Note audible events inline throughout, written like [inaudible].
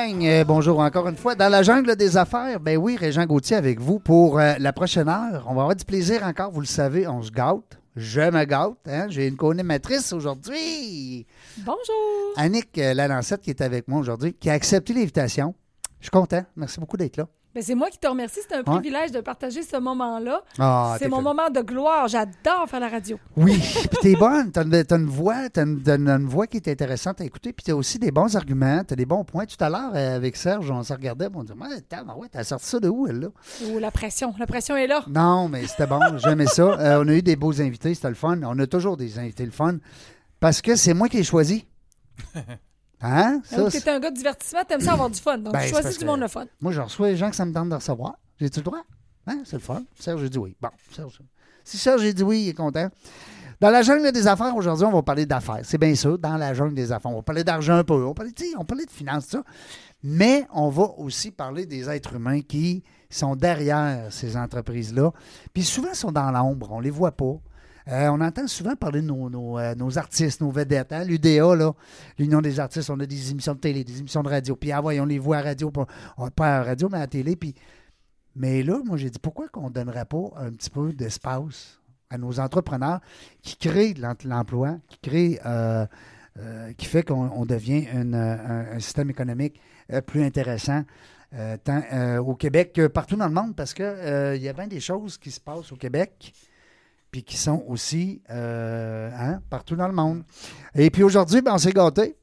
Gang. Euh, bonjour encore une fois. Dans la jungle des affaires, ben oui, Régent Gauthier avec vous pour euh, la prochaine heure. On va avoir du plaisir encore, vous le savez, on se gâte. Je me gâte. Hein? J'ai une co-animatrice aujourd'hui. Bonjour. Annick euh, Lalancette qui est avec moi aujourd'hui, qui a accepté l'invitation. Je suis content. Merci beaucoup d'être là. Ben, c'est moi qui te remercie. C'est un Ouais. privilège de partager ce moment-là. Ah, c'est mon fait- moment de gloire. J'adore faire la radio. Oui, [laughs] puis t'es bonne. T'as une, une voix, t'as une, t'as une- une voix qui est intéressante à écouter, puis t'as aussi des bons arguments, t'as des bons points. Tout à l'heure, euh, avec Serge, on se regardait, on disait, ouais, t'as, ouais, t'as sorti ça de où, elle, là? Oh, la pression. La pression est là. Non, mais c'était bon, [laughs] j'aimais ça. Euh, on a eu des beaux invités, c'était le fun. On a toujours des invités le fun, parce que c'est moi qui ai choisi. [laughs] Hein? Ça, Donc, t'es un gars de divertissement, t'aimes ça avoir du fun. Donc, Ben, tu choisis du monde le fun. Moi, je reçois les gens que ça me tente de recevoir. J'ai-tu le droit? Hein? C'est le fun. Serge, j'ai dit oui. Bon, Serge. Si Serge, j'ai dit oui, il est content. Dans la jungle des affaires, aujourd'hui, on va parler d'affaires. C'est bien ça, dans la jungle des affaires. On va parler d'argent un peu, on va parler, tu sais, on parler de finances, tout ça. Mais on va aussi parler des êtres humains qui sont derrière ces entreprises-là. Puis souvent, ils sont dans l'ombre, on les voit pas. Euh, on entend souvent parler de nos, euh, artistes, nos vedettes. Hein? L'UDA, l'Union des artistes, on a des émissions de télé, des émissions de radio. Puis, ah ouais, on les voit à radio, pas, à radio, mais à la télé. Puis, mais là, moi, j'ai dit, pourquoi qu'on ne donnerait pas un petit peu d'espace à nos entrepreneurs qui créent de l'em- l'emploi, qui créent, euh, qui fait qu'on on devient un, système économique plus intéressant, tant au Québec que partout dans le monde, parce qu'il il y a bien des choses qui se passent au Québec puis qui sont aussi euh, hein, partout dans le monde. Et puis aujourd'hui, ben, on s'est gâtés.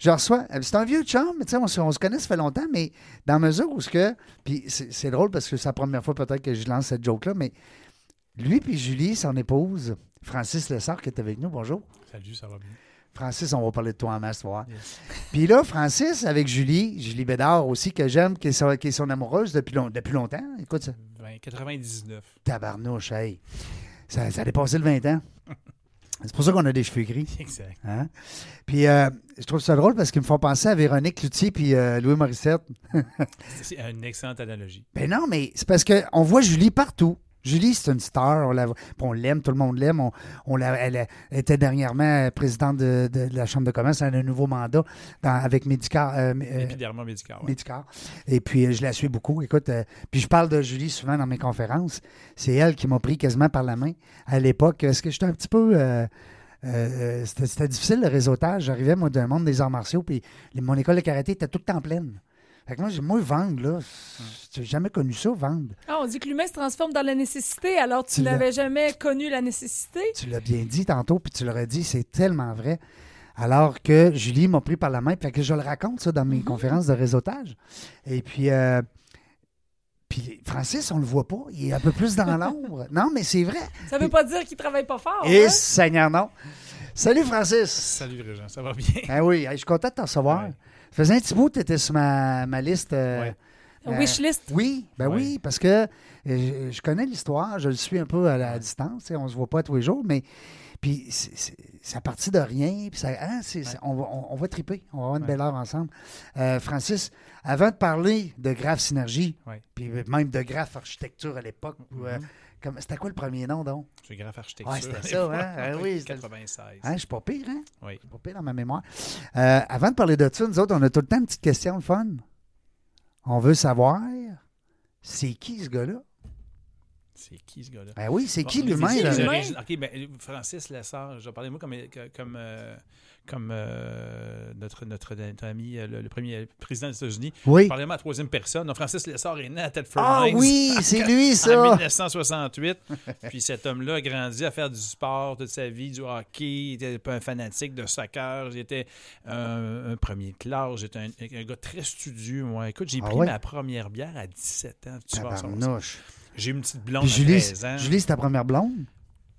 Je reçois, euh, c'est un vieux chum, mais tu sais, on, se- on se connaît, ça fait longtemps, mais dans mesure où ce que, puis c'est drôle parce que c'est la première fois peut-être que je lance cette joke-là, mais lui puis Julie, son épouse, Francis Lessard, qui est avec nous, bonjour. Salut, ça va bien. Francis, on va parler de toi en masse, voir. Yes. Puis là, Francis, avec Julie, Julie Bédard aussi, que j'aime, qui est, son, qui est son amoureuse depuis, long- depuis longtemps. Écoute ça. 20, 99. Tabarnouche, hey. Ça, ça a dépassé le 20 ans. [laughs] C'est pour ça qu'on a des cheveux gris. Exact. Hein? Puis euh, je trouve ça drôle parce qu'ils me font penser à Véronique Cloutier puis euh, Louis Morissette. [laughs] C'est une excellente analogie. Ben non, mais c'est parce qu'on voit Julie partout. Julie, c'est une star. On, l'aime, tout le monde l'aime. On, on la- elle, était dernièrement présidente de, de la Chambre de commerce. Elle a un nouveau mandat dans- avec Médicar. euh, euh, Épiderma ouais. Médicare. Et puis, euh, je la suis beaucoup. Écoute, euh, puis je parle de Julie souvent dans mes conférences. C'est elle qui m'a pris quasiment par la main à l'époque. Est-ce que j'étais un petit peu. euh, c'était, difficile le réseautage. J'arrivais, moi, d'un monde des arts martiaux, puis mon école de karaté était tout le temps pleine. Fait que moi, j'ai- moi, vendre, là, j'ai jamais connu ça, vendre. Ah, on dit que l'humain se transforme dans la nécessité, alors tu Tu n'avais jamais connu la nécessité? Tu l'as bien dit tantôt, puis tu l'aurais dit, c'est tellement vrai. Alors que Julie m'a pris par la main, fait que je le raconte ça dans mes conférences de réseautage. Et puis, euh, puis Francis, on le voit pas, il est un peu plus dans l'ombre. [laughs] Non, mais c'est vrai. Ça veut pas dire qu'il travaille pas fort. Et hein? Seigneur, non. Salut Francis. Salut, Régent, ça va bien? Ah oui, je suis content de te recevoir. Ouais. Ça faisait un petit bout que tu étais sur ma, ma liste. euh, Ouais. euh, Wishlist? Oui, ben Ouais. oui, parce que euh, je, je connais l'histoire, je le suis un peu à la distance, on se voit pas tous les jours, mais puis à partir de rien, puis ça, hein, on, va, on, on va triper, on va avoir une Ouais. belle heure ensemble. Euh, Francis, avant de parler de Graph Synergie, Ouais. puis même de Graph Architecture à l'époque, euh, Mhm. Comme- c'était quoi le premier nom donc? C'est graphe architecture. Ouais, c'était [laughs] ça, hein? Ah oui, c'était- 96. Hein, je suis pas pire, hein? Oui. Je suis pas pire dans ma mémoire. Euh, avant de parler de ça, nous autres, on a tout le temps une petite question, le fun. On veut savoir, c'est qui ce gars-là? C'est qui, ce gars-là? Ben oui, c'est Bon, qui l'humain? là? OK, ben, Francis Lessard, je vais parler de moi comme, comme, euh, comme euh, notre, notre, notre ami, euh, le, le premier président des États-Unis. Oui. Parlez-moi à la troisième personne. Donc, Francis Lessard est né à Thetford Ah oui, [laughs] c'est lui, en ça! 1968. Puis cet homme-là a grandi à faire du sport toute sa vie, du hockey. Il était pas un fanatique de soccer. J'étais un, un premier de classe. J'étais un, un gars très studieux, moi. Écoute, j'ai Ah pris ouais? ma première bière à 17 ans. Tu. Tabarnouche. J'ai une petite blonde à Julie, 13 ans. Julie, c'est ta première blonde?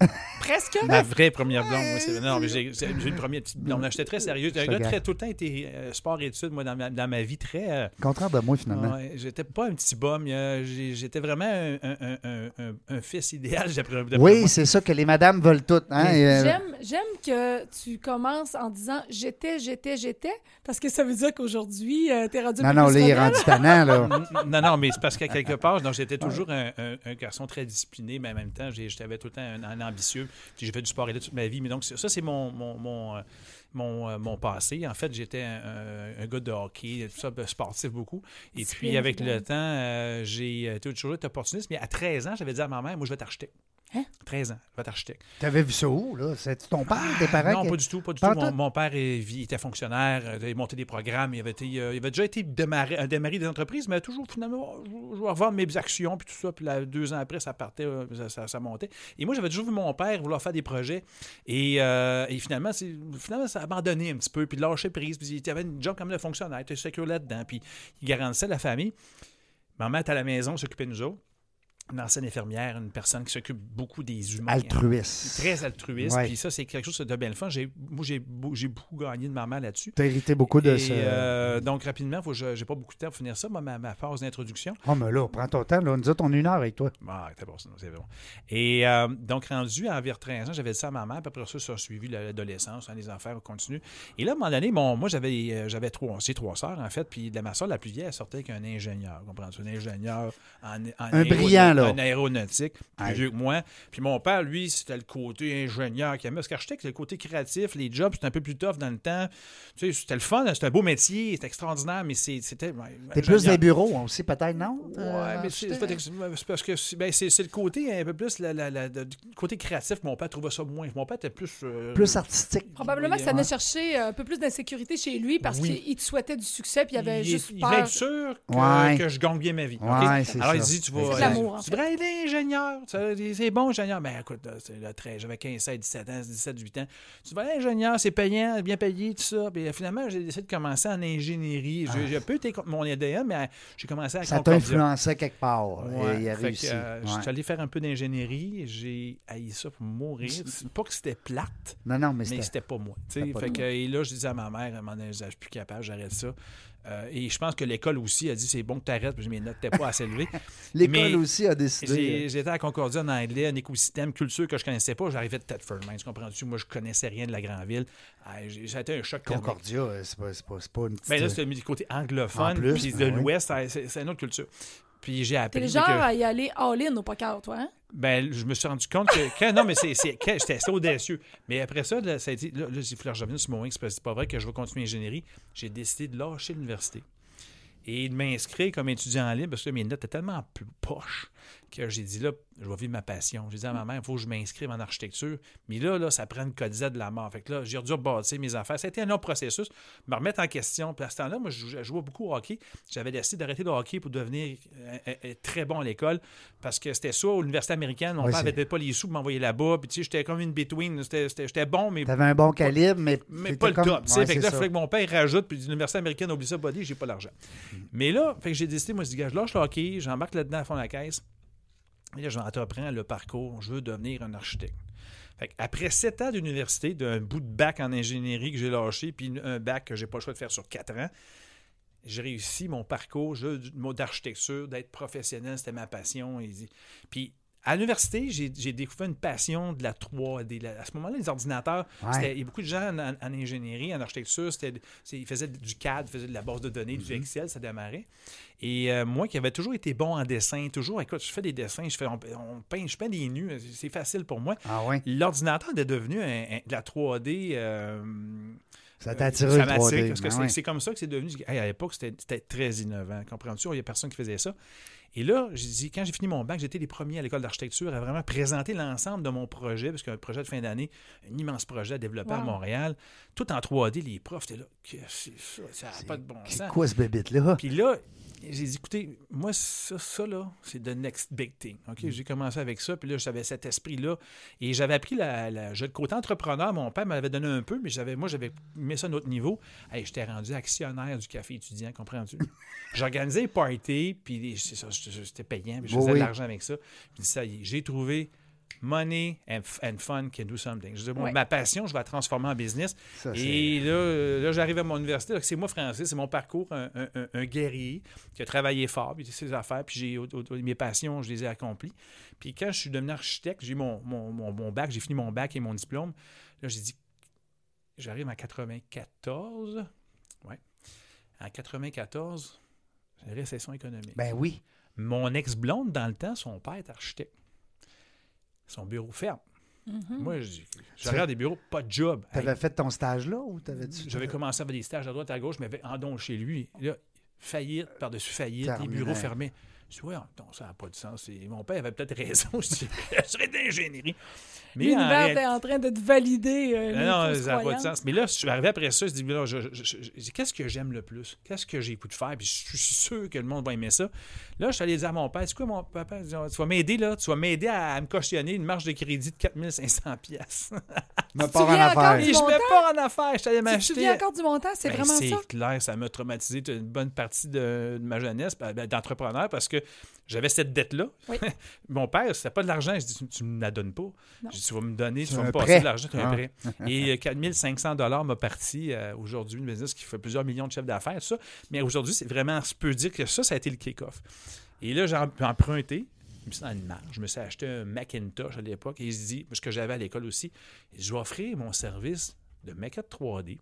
[laughs] Presque. Ma vraie première blonde. moi, c'est- non, mais j'ai j'ai une première petite blonde. J'étais très sérieux. J'étais un gars très, tout le temps été euh, sport et études, moi, dans ma, dans ma vie, très. euh, Contraire de moi, finalement. ouais, j'étais pas un petit bum. euh, j'ai- J'étais vraiment un, un- un- un- un- fils idéal, d'après d'après Oui, moi. c'est ça que les madames veulent toutes. Hein? et, euh, J'aime, J'aime que tu commences en disant j'étais, j'étais, j'étais, parce que ça veut dire qu'aujourd'hui, euh, t'es rendu Non, non, là, il est rebelle. rendu tannant, là. [laughs] non, non, mais c'est parce qu'à quelque [laughs] part, donc j'étais toujours un, un- un garçon très discipliné, mais en même temps, j'ai- j'avais tout le temps un, un ambitieux. Puis j'ai fait du sport et là toute ma vie. Mais donc, ça, c'est mon, mon, mon, euh, mon, euh, mon passé. En fait, j'étais un, gars de hockey, tout ça, de sportif beaucoup. Et puis, avec le temps, euh, j'ai euh, toujours été opportuniste. Mais à 13 ans, j'avais dit à ma mère, moi, je vais architecte. Hein? 13 ans, je vais être architecte. T'avais vu ça où, là? C'est ton père, tes parents? Ah, Non, qui- pas du tout, pas du tout. Mon, père il était fonctionnaire, euh, il montait des programmes, il avait, été, euh, il avait déjà été démarré, des entreprises, mais toujours finalement, je vais revendre mes actions, puis tout ça, puis là, deux ans après, ça partait, euh, ça, ça- ça montait. Et moi, j'avais toujours vu mon père vouloir faire des projets, et, euh, et finalement, finalement, ça a abandonné un petit peu, puis lâché prise, puis il avait une job comme de fonctionnaire, il était secure là-dedans, puis il garantissait la famille. Ma mère était à la maison, s'occupait de nous autres. Une ancienne infirmière, une personne qui s'occupe beaucoup des humains. Altruiste. Très altruiste. Ouais. Puis ça, c'est quelque chose de bien le fun. J'ai, moi, j'ai, beau- j'ai beaucoup gagné de ma mère là-dessus. T'as hérité beaucoup de Et, ça. euh, donc, rapidement, je j'ai pas beaucoup de temps pour finir ça. Moi, ma, ma phase d'introduction. Oh, mais là, prends ton temps. Là. Nous autres, on une heure avec toi. Ah, c'est bon, c'est bon. Et euh, donc, rendu à environ 13 ans, j'avais dit ça à ma mère. Puis après ça, ça a suivi l'adolescence, hein, les affaires, on continue. Et là, à un moment donné, bon, moi, j'avais, euh, j'avais trois, trois sœurs, en fait. Puis de ma soeur, la plus vieille, elle sortait avec un ingénieur. Comprends-tu? Un ingénieur en, en Un brillant, là. En aéronautique, plus vieux que moi. Puis mon père, lui, c'était le côté ingénieur qui aimait. Parce qu'architecte, c'est le côté créatif. Les jobs, c'était un peu plus tough dans le temps. Tu sais, c'était le fun, c'était un beau métier, c'était extraordinaire, mais c'est- c'était. T'es plus des bureaux aussi, peut-être, non? Ouais, Euh, mais c'est parce que c'est ben, c'est- le côté un peu plus la, la- la- le côté créatif. Mon père trouvait ça moins. Mon père était plus. euh, Plus artistique. Probablement que ça venait chercher euh, un peu plus d'insécurité chez lui parce Oui. qu'il te souhaitait du succès puis il avait il, juste il peur. être sûr que, Ouais. que je gagne bien ma vie. Ouais, Alors ça. il dit tu vas. Tu devrais aller ingénieur. C'est bon, ingénieur. Ben écoute, c'est le trait. J'avais 15, 16, 17 ans, 17, 18 ans. Tu vas aller ingénieur, c'est payant, bien payé, tout ça. Puis euh, finalement, j'ai décidé de commencer en ingénierie. J'ai un peu été contre mon ADN, mais euh, j'ai commencé à Ça t'a influencé quelque part. Ouais, et il a fait que, réussi. euh, Je suis allé faire un peu d'ingénierie. J'ai haï ça pour mourir. Pas que c'était plate, Non, non, mais mais c'était. pas moi. Fait que, et là, je disais à ma mère, à un moment donné, je suis plus capable, j'arrête ça. Euh, et je pense que l'école aussi a dit c'est bon que tu arrêtes, parce que mes notes n'étaient pas assez élevées. [laughs] L'école mais aussi a décidé. J'ai- J'étais à Concordia en anglais, un écosystème, culture que je connaissais pas. J'arrivais de Thetford, Mines, tu comprends-tu? Moi, je connaissais rien de la grande ville. Ah, Ça a été un choc. Concordia, euh, c'est pas, c'est pas, c'est pas une petite. Ben là, c'était du côté anglophone, plus, puis de ben oui. l'Ouest, c'est c'est une autre culture. Puis j'ai T'es appris que- genre à y aller all-in au poker, toi, hein? ben, je me suis rendu compte que. quand- non, mais c'est, j'étais assez audacieux. Mais après ça, là, ça a été. Là, là, il faut que je revienne sur mon wing, c'est pas- c'est pas vrai que je vais continuer l'ingénierie. J'ai décidé de lâcher l'université et de m'inscrire comme étudiant en libre parce que mes notes étaient tellement plus poches que j'ai dit là, je vais vivre ma passion. J'ai dit à ma mère, il faut que je m'inscrive en architecture. Mais là, là, ça prend une codisette de la mort. Fait que là, j'ai dû rebâtir mes affaires. Ça a été un long processus, me remettre en question. Puis à ce temps-là, moi, je jouais, beaucoup au hockey. J'avais décidé d'arrêter le hockey pour devenir euh, euh, euh, très bon à l'école parce que c'était ça, à l'université américaine. Mon père c'est- avait peut-être pas les sous pour m'envoyer là-bas. Puis tu sais, j'étais comme une between. J'étais bon, mais T'avais un bon calibre, mais. mais pas le top. Ouais, fait que là, il fallait que mon père rajoute, puis l'université américaine, oublie ça, body, j'ai pas l'argent. Mais là, fait que j'ai décidé, moi, je dis, je lâche le hockey, j'embarque là-dedans à fond de la caisse. Là, j'entreprends le parcours, je veux devenir un architecte. Fait après sept ans d'université, d'un bout de bac en ingénierie que j'ai lâché, puis un bac que j'ai pas le choix de faire sur quatre ans, j'ai réussi mon parcours d'architecture, d'être professionnel, c'était ma passion. Puis à l'université, j'ai découvert une passion de la 3D. La- À ce moment-là, les ordinateurs, Ouais. il y a beaucoup de gens en, ingénierie, en architecture, ils faisaient du CAD, ils faisaient de la base de données, du Excel, ça démarrait. Et euh, moi qui avais toujours été bon en dessin, toujours, écoute, je fais des dessins, je, fais, on, on peint, je peins des nus, c'est facile pour moi. Ah ouais. L'ordinateur est devenu un- un- de la 3D. euh, Ça t'a attiré ça le m'attire, 3D. Parce que ben c'est ouais. comme ça que c'est devenu. Hey, à l'époque, c'était très innovant. Comprends-tu? Il n'y a personne qui faisait ça. Et là, j'ai dit, quand j'ai fini mon bac, j'étais les premiers à l'école d'architecture à vraiment présenter l'ensemble de mon projet, parce qu'un projet de fin d'année, un immense projet à développer à. Montréal, tout en 3D. Les profs étaient là, que c'est ça, ça n'a pas de bon C'est sens. quoi ce bébite-là? Puis là, j'ai dit, écoutez, moi, ça, ça là, c'est the next big thing. OK? Mm. J'ai commencé avec ça, puis là, j'avais cet esprit-là. Et j'avais appris la, la- le côté entrepreneur. Mon père m'avait donné un peu, mais j'avais, moi, j'avais mis ça à un autre niveau. Hey, j'étais rendu actionnaire du café étudiant, comprends-tu? [laughs] J'organisais les parties, puis c'est ça, c'était payant, puis je faisais oui. de l'argent avec ça. Puis ça y est, j'ai trouvé money and, fun can do something. Je dire, bon, Ouais. ma passion, je vais la transformer en business. Ça, Et là, euh, là j'arrive à mon université. C'est moi, Francis, c'est mon parcours, un, un- un- un guerrier qui a travaillé fort, puis ses affaires, puis j'ai mes passions, je les ai accomplies. Puis quand je suis devenu architecte, j'ai eu mon, mon, mon- mon bac, j'ai fini mon bac et mon diplôme. Là, j'ai dit, j'arrive en 94. Ouais. En 94, j'ai une récession économique. Ben oui. Mon ex-blonde, dans le temps, son père est architecte. Son bureau ferme. Mhm. Moi, je, je regarde des bureaux, pas de job. Tu avais Hey, fait ton stage là ou t'avais dit J'avais commencé à faire des stages à droite, à gauche, mais en don chez lui. Là, faillite par-dessus faillite, les Terminé. bureaux fermés. Je dis, ouais, non, ça n'a pas de sens. Et mon père avait peut-être raison. Je dis, [laughs] je serais d'ingénierie. Mais L'univers était en train de te valider. euh, non, ça n'a pas de sens. Mais là, je suis arrivé après ça, je dis, là, je- qu'est-ce que j'aime le plus? Qu'est-ce que j'ai le goût de faire? Puis je suis sûr que le monde va aimer ça. Là, je suis allé dire à mon père, c'est quoi mon papa? Tu vas m'aider, là, tu vas m'aider à, à me cautionner une marge de crédit de 4500 pièces. Me te part en affaires. je mets pas en affaires. Je suis allé Tu te m'acheter. souviens encore du montant? C'est Ben, vraiment ça? C'est clair, ça m'a traumatisé une bonne partie de, de ma jeunesse ben, ben, d'entrepreneur parce que j'avais cette dette-là. Oui. [laughs] Mon père, c'était pas de l'argent. Je dis, tu, tu me la donnes pas. Je dis, tu vas me donner, tu vas me passer prêt. de l'argent, tu as un Ah. prêt. [laughs] Et euh, 4500 dollars m'a parti euh, aujourd'hui, une business qui fait plusieurs millions de chefs d'affaires, ça. Mais aujourd'hui, c'est vraiment, je peux dire que ça, ça a été le kick-off. Et là, j'ai em- emprunté. Je me suis dans une marge. Je me suis acheté un Macintosh à l'époque et il se dit, ce que j'avais à l'école aussi, je vais offrir mon service de maquette 3D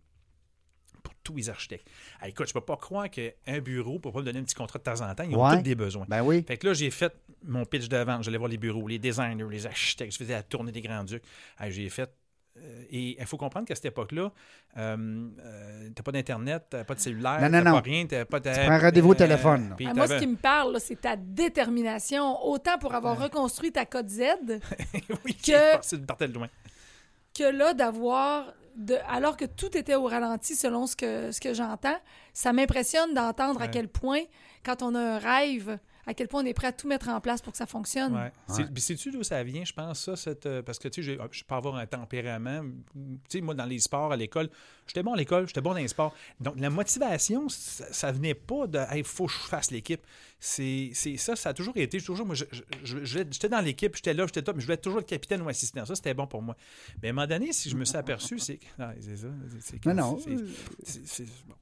pour tous les architectes. Ah, écoute, je peux pas croire qu'un bureau, pour pas me donner un petit contrat de temps en temps, ils ont Ouais. tous des besoins. Ben oui. Fait que là, j'ai fait mon pitch de vente. J'allais voir les bureaux, les designers, les architectes. Je faisais la tournée des Grands-Ducs. Ah, j'ai fait. euh, et il faut comprendre qu'à cette époque-là, euh, euh, t'as pas d'Internet, t'as pas de cellulaire, Non, non, t'as non. pas rien, t'as pas de. prends un rendez-vous au téléphone. puis Ah, moi, ce qui me parle, là, c'est ta détermination, autant pour avoir reconstruit ta code Z [laughs] oui, que- de partir de loin. Que là, d'avoir, de, alors que tout était au ralenti selon ce que, ce que j'entends, ça m'impressionne d'entendre à quel point, quand on a un rêve, à quel point on est prêt à tout mettre en place pour que ça fonctionne. Ouais. C'est- puis Sais-tu d'où ça vient, je pense, ça? Cette, euh, parce que, tu sais, je peux avoir un tempérament. Tu sais, moi, dans les sports, à l'école, j'étais bon à l'école, j'étais bon dans les sports. Donc, la motivation, ça, ça venait pas de « il faut que je fasse l'équipe ». C'est c'est ça, ça a toujours été. Toujours, moi, je- je- je- je- j'étais dans l'équipe, j'étais là, j'étais top, mais je voulais être toujours le capitaine ou assistant. Ça, c'était bon pour moi. Mais à un moment donné, si je me suis aperçu, c'est... que- Non, c'est ça. Non, c'est- bon.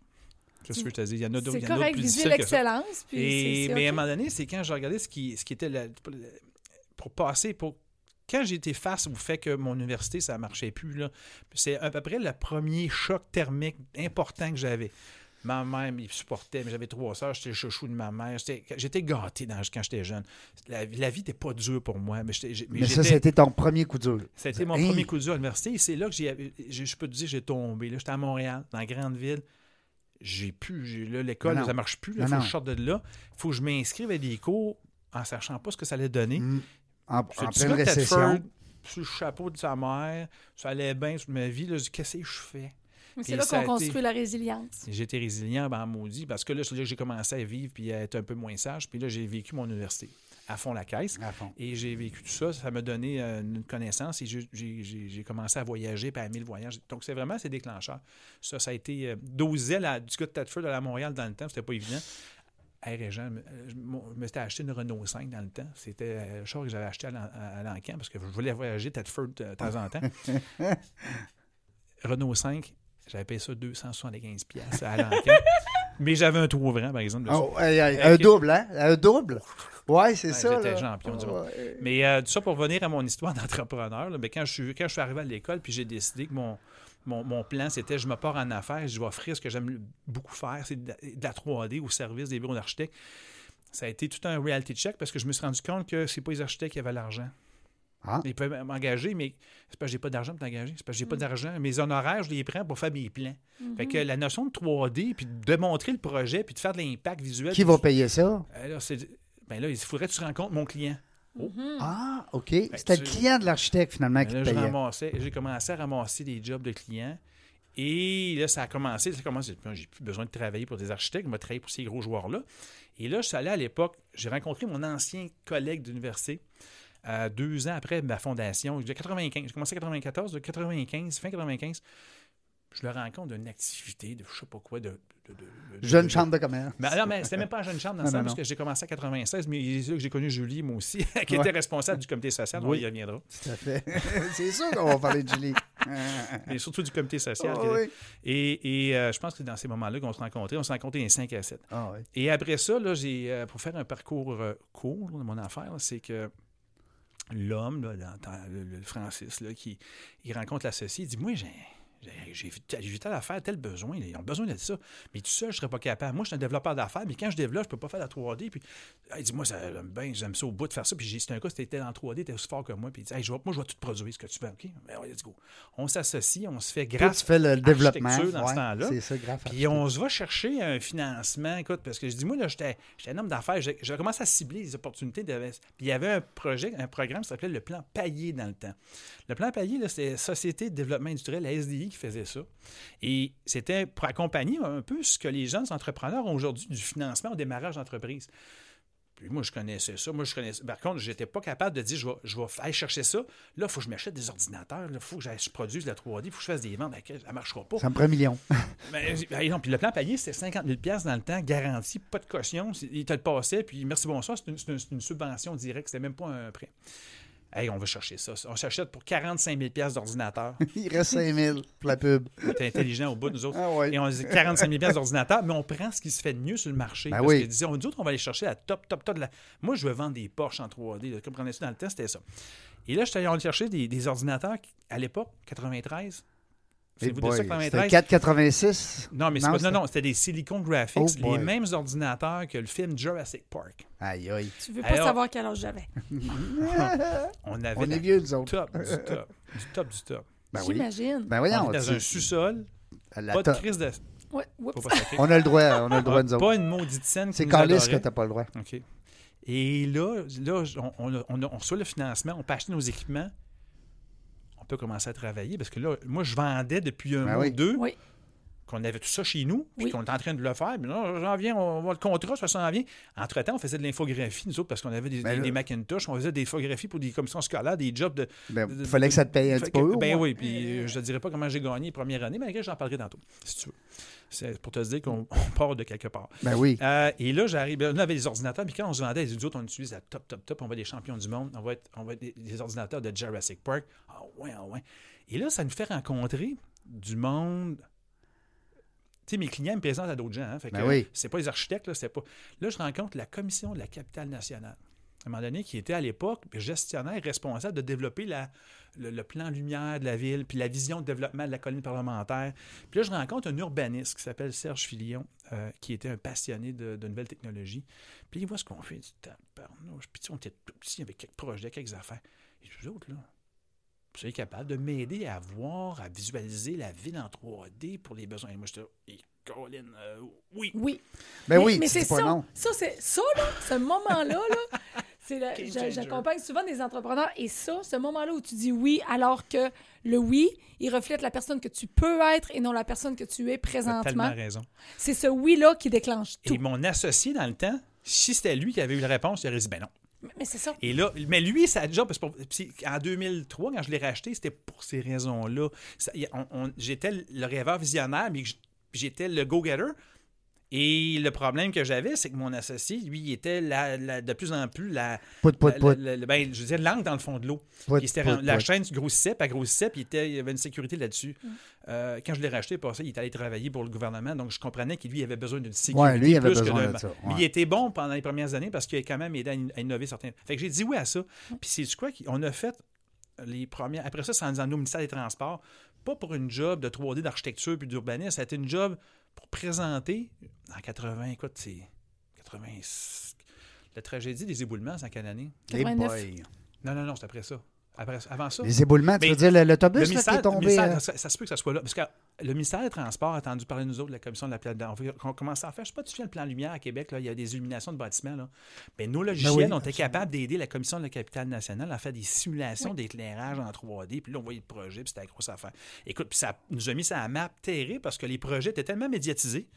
Qu'est-ce que je te dis? Il y en a d'autres C'est correct, plus viser l'excellence. mais à un moment donné, c'est quand je regardais ce qui, ce qui était la- pour passer, pour quand j'ai été face au fait que mon université, ça ne marchait plus, là, c'est à peu près le premier choc thermique important que j'avais. Ma mère me supportait, mais j'avais trois sœurs, j'étais le chouchou de ma mère. J'étais j'étais gâté dans- quand j'étais jeune. La, la vie n'était pas dure pour moi, mais, j'étais- j'ai- mais Mais ça, j'étais- c'était ton premier coup dur. c'était mon Hey. premier coup dur à l'université. Et c'est là que j'ai, j'ai- je peux te dire, j'ai tombé. Là, j'étais à Montréal, dans la grande ville. J'ai pu. j'ai- là, l'école, ça marche plus. Il Non, faut que je sorte de là. Il faut que je m'inscrive à des cours en sachant pas ce que ça allait donner. Mm. En, pleine récession. Sous le chapeau de sa mère. Ça allait bien sur ma vie. Là, je dis, qu'est-ce que je fais? C'est là qu'on été- construit la résilience. J'étais résilient, ben maudit, parce que là, c'est là que j'ai commencé à vivre puis à être un peu moins sage. Puis là, j'ai vécu mon université à fond la caisse. Fond. Et j'ai vécu tout ça. Ça m'a donné euh, une connaissance et j'ai- commencé à voyager puis à aimer le voyage. Donc, c'est vraiment ces déclencheurs. Ça, ça a été euh, 12 ailes à, du gars de Thetford à la Montréal dans le temps. C'était pas évident. Hey, Régent, euh, je mon- je m'étais acheté une Renault 5 dans le temps. C'était euh, le char que j'avais acheté à l'encan parce que je voulais voyager Thetford euh, de temps en temps. [laughs] Renault 5, j'avais payé ça 275 pièces à l'encan. Mais j'avais un trou ouvrant, par exemple. Oh, hey, hey, un double, hein? Un double? Ouais, c'est Ouais, ça. j'étais champion du monde. Ouais. Mais euh, tout ça pour revenir à mon histoire [laughs] d'entrepreneur, là, ben, quand, je suis, quand je suis arrivé à l'école, puis j'ai décidé que mon, mon, mon plan, c'était je me pars en affaires, je vais offrir ce que j'aime beaucoup faire, c'est de, la- de la 3D au service des bureaux d'architectes. Ça a été tout un reality check parce que je me suis rendu compte que c'est pas les architectes qui avaient l'argent. Ah. Ils peuvent m'engager, mais c'est parce que j'ai pas d'argent pour t'engager. C'est parce que j'ai pas Mm. d'argent. Mes honoraires, je les prends pour faire mes plans. Fait Mm-hmm. que la notion de 3D, puis de démontrer le projet, puis de faire de l'impact visuel. Qui va payer ça? Euh, c'est- ben là, il faudrait que tu rencontres mon client. Mhm. Ah, OK. C'était le client de l'architecte, finalement, qui Ben là, je payait. j'ai commencé à ramasser des jobs de clients. Et là, ça a commencé. Ça a commencé. Ben, J'ai plus besoin de travailler pour des architectes. Je vais travailler pour ces gros joueurs-là. Et là, je suis allé à l'époque. J'ai rencontré mon ancien collègue d'université euh, deux ans après ma fondation. J'ai 95. J'ai commencé en 94, de 95, fin 95. Je le rends compte d'une activité, de je sais pas quoi, de. de- de- de- Jeune chambre de commerce. Mais, non, mais c'était même pas en jeune chambre dans Non, le sens, non, parce que j'ai commencé à 96, mais c'est là que j'ai connu Julie, moi aussi, [laughs] qui Ouais. était responsable du comité social. On Oui. y reviendra. Tout à fait. [laughs] c'est sûr qu'on va parler de Julie. [laughs] Mais surtout du comité social. Ah oui. Et, et, euh, je pense que dans ces moments-là qu'on se rencontrait. On s'est rencontrés un 5 à 7. Ah oui. Et après ça, là, j'ai, euh, pour faire un parcours euh, court de mon affaire, c'est que l'homme, là, dans- dans le, le Francis, là, qui il rencontre l'associé, il dit Moi, j'ai. J'ai- telle affaire, tel besoin. Ils ont besoin de ça. Mais tout seul, je ne serais pas capable. Moi, je suis un développeur d'affaires, mais quand je développe, je ne peux pas faire la 3D. Puis, ah, il dit Moi, ça, j'aime ça au bout de faire ça. Puis, j'ai- c'est un gars, c'était en 3D, t'es aussi fort que moi. Puis, il dit Hey, je vais- Moi, je vais tout produire ce que tu veux. OK Ben, let's go. On s'associe, on se fait grâce tu fais le développement. dans ce temps-là. C'est ça, grave. puis on se va chercher un financement, écoute, parce que je dis, moi, là, j'étais un homme d'affaires, j'ai commencé à cibler les opportunités. De... Puis il y avait un projet, un programme qui s'appelait le plan Paillé dans le temps. Le plan Paillé, c'était Société de développement industriel, la SDI, qui faisait ça. Et c'était pour accompagner un peu ce que les jeunes entrepreneurs ont aujourd'hui du financement au démarrage d'entreprise. Puis moi, je connaissais ça. Moi, je connaissais. Par contre, j'étais pas capable de dire, je vais, je vais aller chercher ça. Là, il faut que je m'achète des ordinateurs. Il faut que je produise de la 3D. Il faut que je fasse des ventes. Ben, Ça ne marchera pas. Ça me prend un million. [laughs] Ben, ben, non, puis le plan payé, c'était 50 000 dans le temps, garanti, pas de caution. Il te le passait, puis merci, bonsoir, c'est une, une subvention directe, c'était même pas un prêt. Hey, on va chercher ça. On s'achète pour 45 000 d'ordinateur. [laughs] Il reste 5 000 pour la pub. T'es intelligent au bout, nous autres. Ah ouais. Et on dit 45 000 d'ordinateur, mais on prend ce qui se fait de mieux sur le marché. Ben parce oui. que on dit, autres, on va aller chercher la top, top, top de la. Moi, je veux vendre des Porsche en 3D. là. Comme on dans le temps, c'était ça. Et là, je suis allé chercher des, des ordinateurs qui, à l'époque, 93. Hey C'est vous de boy, ça, C'était 93? 4,86. Non, mais c'est Non, pas- non, non, c'était des Silicon Graphics, Oh les boy. mêmes ordinateurs que le film Jurassic Park. Aïe, aïe. Tu veux pas Alors- savoir quel âge j'avais. [laughs] On avait On est vieux, nous autres. top du top, du top du top. Ben oui. J'imagine. Ben on voyons. était dans tu- un sous-sol, pas de crise de... Ouais. On a le droit, on a le droit, nous autres. Pas une maudite scène C'est calice que t'as pas le droit. OK. Et là, là on, on, a- on, a- on reçoit le financement, on peut acheter nos équipements, on peut commencer à travailler parce que là, moi, je vendais depuis un Ben mois oui. ou deux Oui. Qu'on avait tout ça chez nous, puis Oui. qu'on était en train de le faire. Puis non, j'en viens, on va le contrat, ça s'en vient. Entre-temps, on faisait de l'infographie, nous autres, parce qu'on avait des, Ben des, là- des Macintosh, on faisait des infographies pour des commissions scolaires, des jobs de. Ben, de- de- fallait que ça te paye un petit peu. Ben oui, puis euh, je ne dirais pas comment j'ai gagné les premières années, mais j'en parlerai tantôt, si tu veux. C'est pour te dire qu'on on part de quelque part. Ben oui. Euh, et là, j'arrive. ben, On avait des ordinateurs, puis quand on se vendait, les autres, on utilise la top, top, top. On va être des champions du monde. On va être, on va être des, des ordinateurs de Jurassic Park. Ah ouais, ah ouais. Et là, ça nous fait rencontrer du monde. Sais, mes clients me présentent à d'autres gens. Hein, fait que, Ben oui. C'est pas les architectes, là, c'est pas. Là, je rencontre la commission de la capitale nationale. À un moment donné, qui était à l'époque gestionnaire responsable de développer la, le, le plan lumière de la ville, puis la vision de développement de la colline parlementaire. Puis là, je rencontre un urbaniste qui s'appelle Serge Filion, euh, qui était un passionné de, de nouvelles technologies. Puis il voit ce qu'on fait, il dit. Puis tu sais, on était tout petits avec quelques projets, quelques affaires. Et vous autres, là, vous êtes capable de m'aider à voir, à visualiser la ville en 3D pour les besoins. Et moi, j'étais là, Et Colin, euh, oui. Oui. Ben mais, oui, mais c'est dis pas ça. non. Ça, c'est ça, là, ce moment-là, là, [laughs] j'accompagne souvent des entrepreneurs et ça, ce moment-là où tu dis oui, alors que le oui, il reflète la personne que tu peux être et non la personne que tu es Tu as tellement présentement. raison. C'est ce oui-là qui déclenche tout. Et mon associé dans le temps, si c'était lui qui avait eu la réponse, il aurait dit ben non. Mais- c'est ça. Et là, mais lui, sa job, parce que en 2003, quand je l'ai racheté, c'était pour ces raisons-là. J'étais le rêveur visionnaire, mais j'étais le go-getter. Et le problème que j'avais, c'est que mon associé, lui, il était la- la- de plus en plus la, Pout, pout, la- pout. la- la- ben, je veux dire, l'angle dans le fond de l'eau. La chaîne grossissait, puis elle grossissait, puis il, était- il y avait une sécurité là-dessus. Mm. Euh, quand je l'ai racheté, pour ça, il est allé travailler pour le gouvernement, donc je comprenais qu'il lui il avait besoin d'une sécurité. Ouais, lui, il avait plus que besoin de- de ça, Mais il était bon pendant les premières années parce qu'il a quand même aidé à, in- à innover certains. Fait que j'ai dit oui à ça. Mm. Puis c'est quoi qu'on a fait les premières. Après ça, c'est en disant au ministère des Transports, pas pour une job de 3D d'architecture puis d'urbanisme, ça a été une job pour présenter en 80, écoute, c'est 80. La tragédie des éboulements, c'est en quelle année? Hey 89. boy. Non, non, non, c'est après ça. Après, avant ça. Les éboulements, tu Mais veux dire l'autobus qui est tombé. euh, ça, ça se peut que ça soit là. Parce que le ministère des Transports a entendu parler de nous autres, de la commission de la planète. On, on commençait à faire, je sais pas, tu fais le plan lumière à Québec, là, il y a des illuminations de bâtiments. Là. Ben, nos logiciels, oui, on était absolument. capables d'aider la commission de la capitale nationale à faire des simulations d'éclairage en 3D. Puis là, on voyait le projet, puis c'était la grosse affaire. Écoute, puis ça nous a mis ça à map terrible parce que les projets étaient tellement médiatisés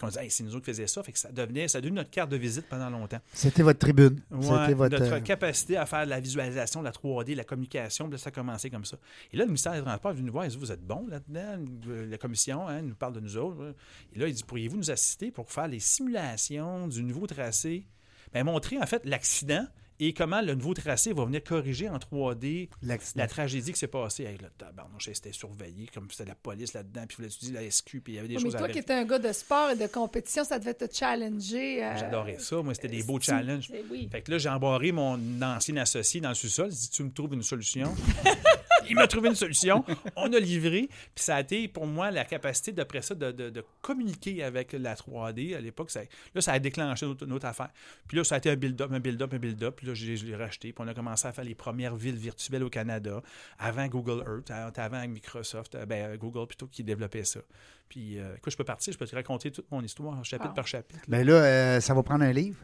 qu'on disait, Hey, c'est nous autres qui faisions ça. Fait que ça devenait, ça devenait notre carte de visite pendant longtemps. C'était votre tribune. Ouais, C'était votre. notre euh, capacité à faire de la visualisation, de la 3D, la communication, puis là, ça a commencé comme ça. Et là, le ministère des Transports est venu nous voir, il dit Vous êtes bon là-dedans, la commission hein, nous parle de nous autres. Et là, il dit Pourriez-vous nous assister pour faire les simulations du nouveau tracé? Bien, Montrer en fait l'accident et comment le nouveau tracé va venir corriger en 3D l'accident. la tragédie qui s'est passée? Hey, là, tabarnouche, c'était surveillé, comme c'était la police là-dedans, puis il fallait étudier la SQ, puis il y avait des mais choses à toi qui étais un gars de sport et de compétition, ça devait te challenger. euh, J'adorais ça. Moi, c'était des beaux tu- challenges. c'est- Oui. Fait que là, j'ai embarré mon ancien associé dans le sous-sol. Il dit Tu me trouves une solution? [laughs] Il m'a trouvé une solution. On a livré. Puis ça a été pour moi la capacité, d'après ça, de, de- de communiquer avec la 3D. À l'époque, ça, là, ça a déclenché notre, notre affaire. Puis là, ça a été un build-up, un build-up, un build-up. Puis là, je, l'ai- je l'ai racheté. Puis on a commencé à faire les premières villes virtuelles au Canada, avant Google Earth, avant Microsoft, euh, ben, Google plutôt, qui développait ça. Puis, euh, écoute, je peux partir, je peux te raconter toute mon histoire, chapitre Ah. par chapitre. Ben là, euh, ça va prendre un livre?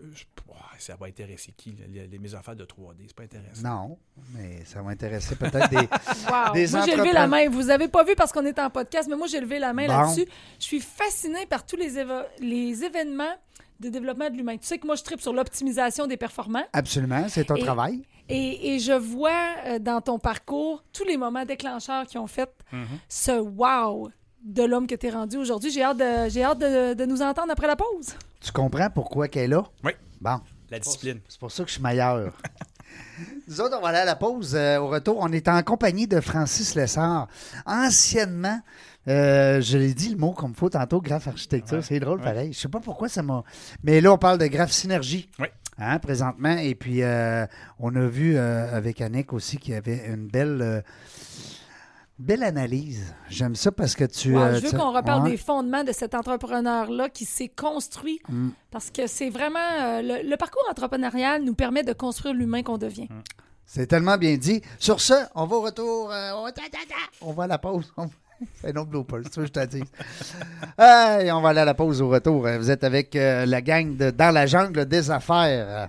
Euh, je- ça va intéresser qui, les, les- mes affaires de 3D? C'est pas intéressant. Non, mais ça va intéresser peut-être des. [laughs] Wow. Des moi, j'ai levé la main. Vous avez pas vu parce qu'on est en podcast, mais moi, j'ai levé la main Bon. là-dessus. Je suis fascinée par tous les, événements de développement de l'humain. Tu sais que moi, je tripe sur l'optimisation des performances. Absolument, c'est ton Et- travail. Et, et je vois euh, dans ton parcours tous les moments déclencheurs qui ont fait Mhm. ce wow de l'homme que tu es rendu aujourd'hui. J'ai hâte, de, j'ai hâte de, de nous entendre après la pause. Tu comprends pourquoi qu'elle est là? Oui. Bon. La discipline. C'est pour ça que je suis meilleur. [laughs] Nous autres, on va aller à la pause. Euh, au retour, on est en compagnie de Francis Lessard. Anciennement, euh, je l'ai dit le mot comme faut tantôt, graphe architecture. Ouais, c'est drôle, ouais. pareil. Je sais pas pourquoi ça m'a. Mais là, on parle de graphe synergie. Oui. Hein, présentement. Et puis, euh, on a vu euh, avec Annick aussi qu'il y avait une belle. Euh, Belle analyse. J'aime ça parce que tu. Euh, je veux tu- qu'on reparle ouais. des fondements de cet entrepreneur-là qui s'est construit Mm. parce que c'est vraiment. euh, le, le parcours entrepreneurial nous permet de construire l'humain qu'on devient. C'est tellement bien dit. Sur ce, on va au retour. euh, on, ta, ta, ta. on va à la pause. [laughs] On- C'est un autre blooper, c'est ça que je te dis. [laughs] Hey, on va aller à la pause au retour. Vous êtes avec euh, la gang de Dans la jungle des affaires.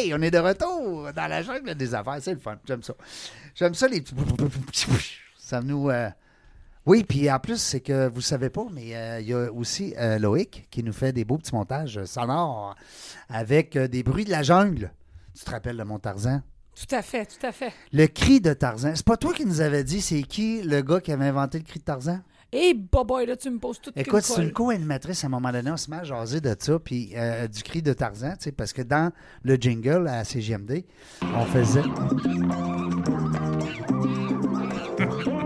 Hey, on est de retour dans la jungle des affaires. C'est le fun. J'aime ça. J'aime ça, les petits. Ça nous. euh, Oui, puis en plus, c'est que vous savez pas, mais euh, il y a aussi euh, Loïc qui nous fait des beaux petits montages sonores avec des bruits de la jungle. Tu te rappelles de mon Tarzan? Tout à fait, tout à fait. Le cri de Tarzan. C'est pas toi qui nous avais dit c'est qui le gars qui avait inventé le cri de Tarzan? Et boy, là, tu me poses tout Écoute, c'est une co-animatrice à un moment donné, on se met à jaser de ça, puis euh, du cri de Tarzan, tu sais, parce que dans le jingle à CGMD, on faisait. [laughs]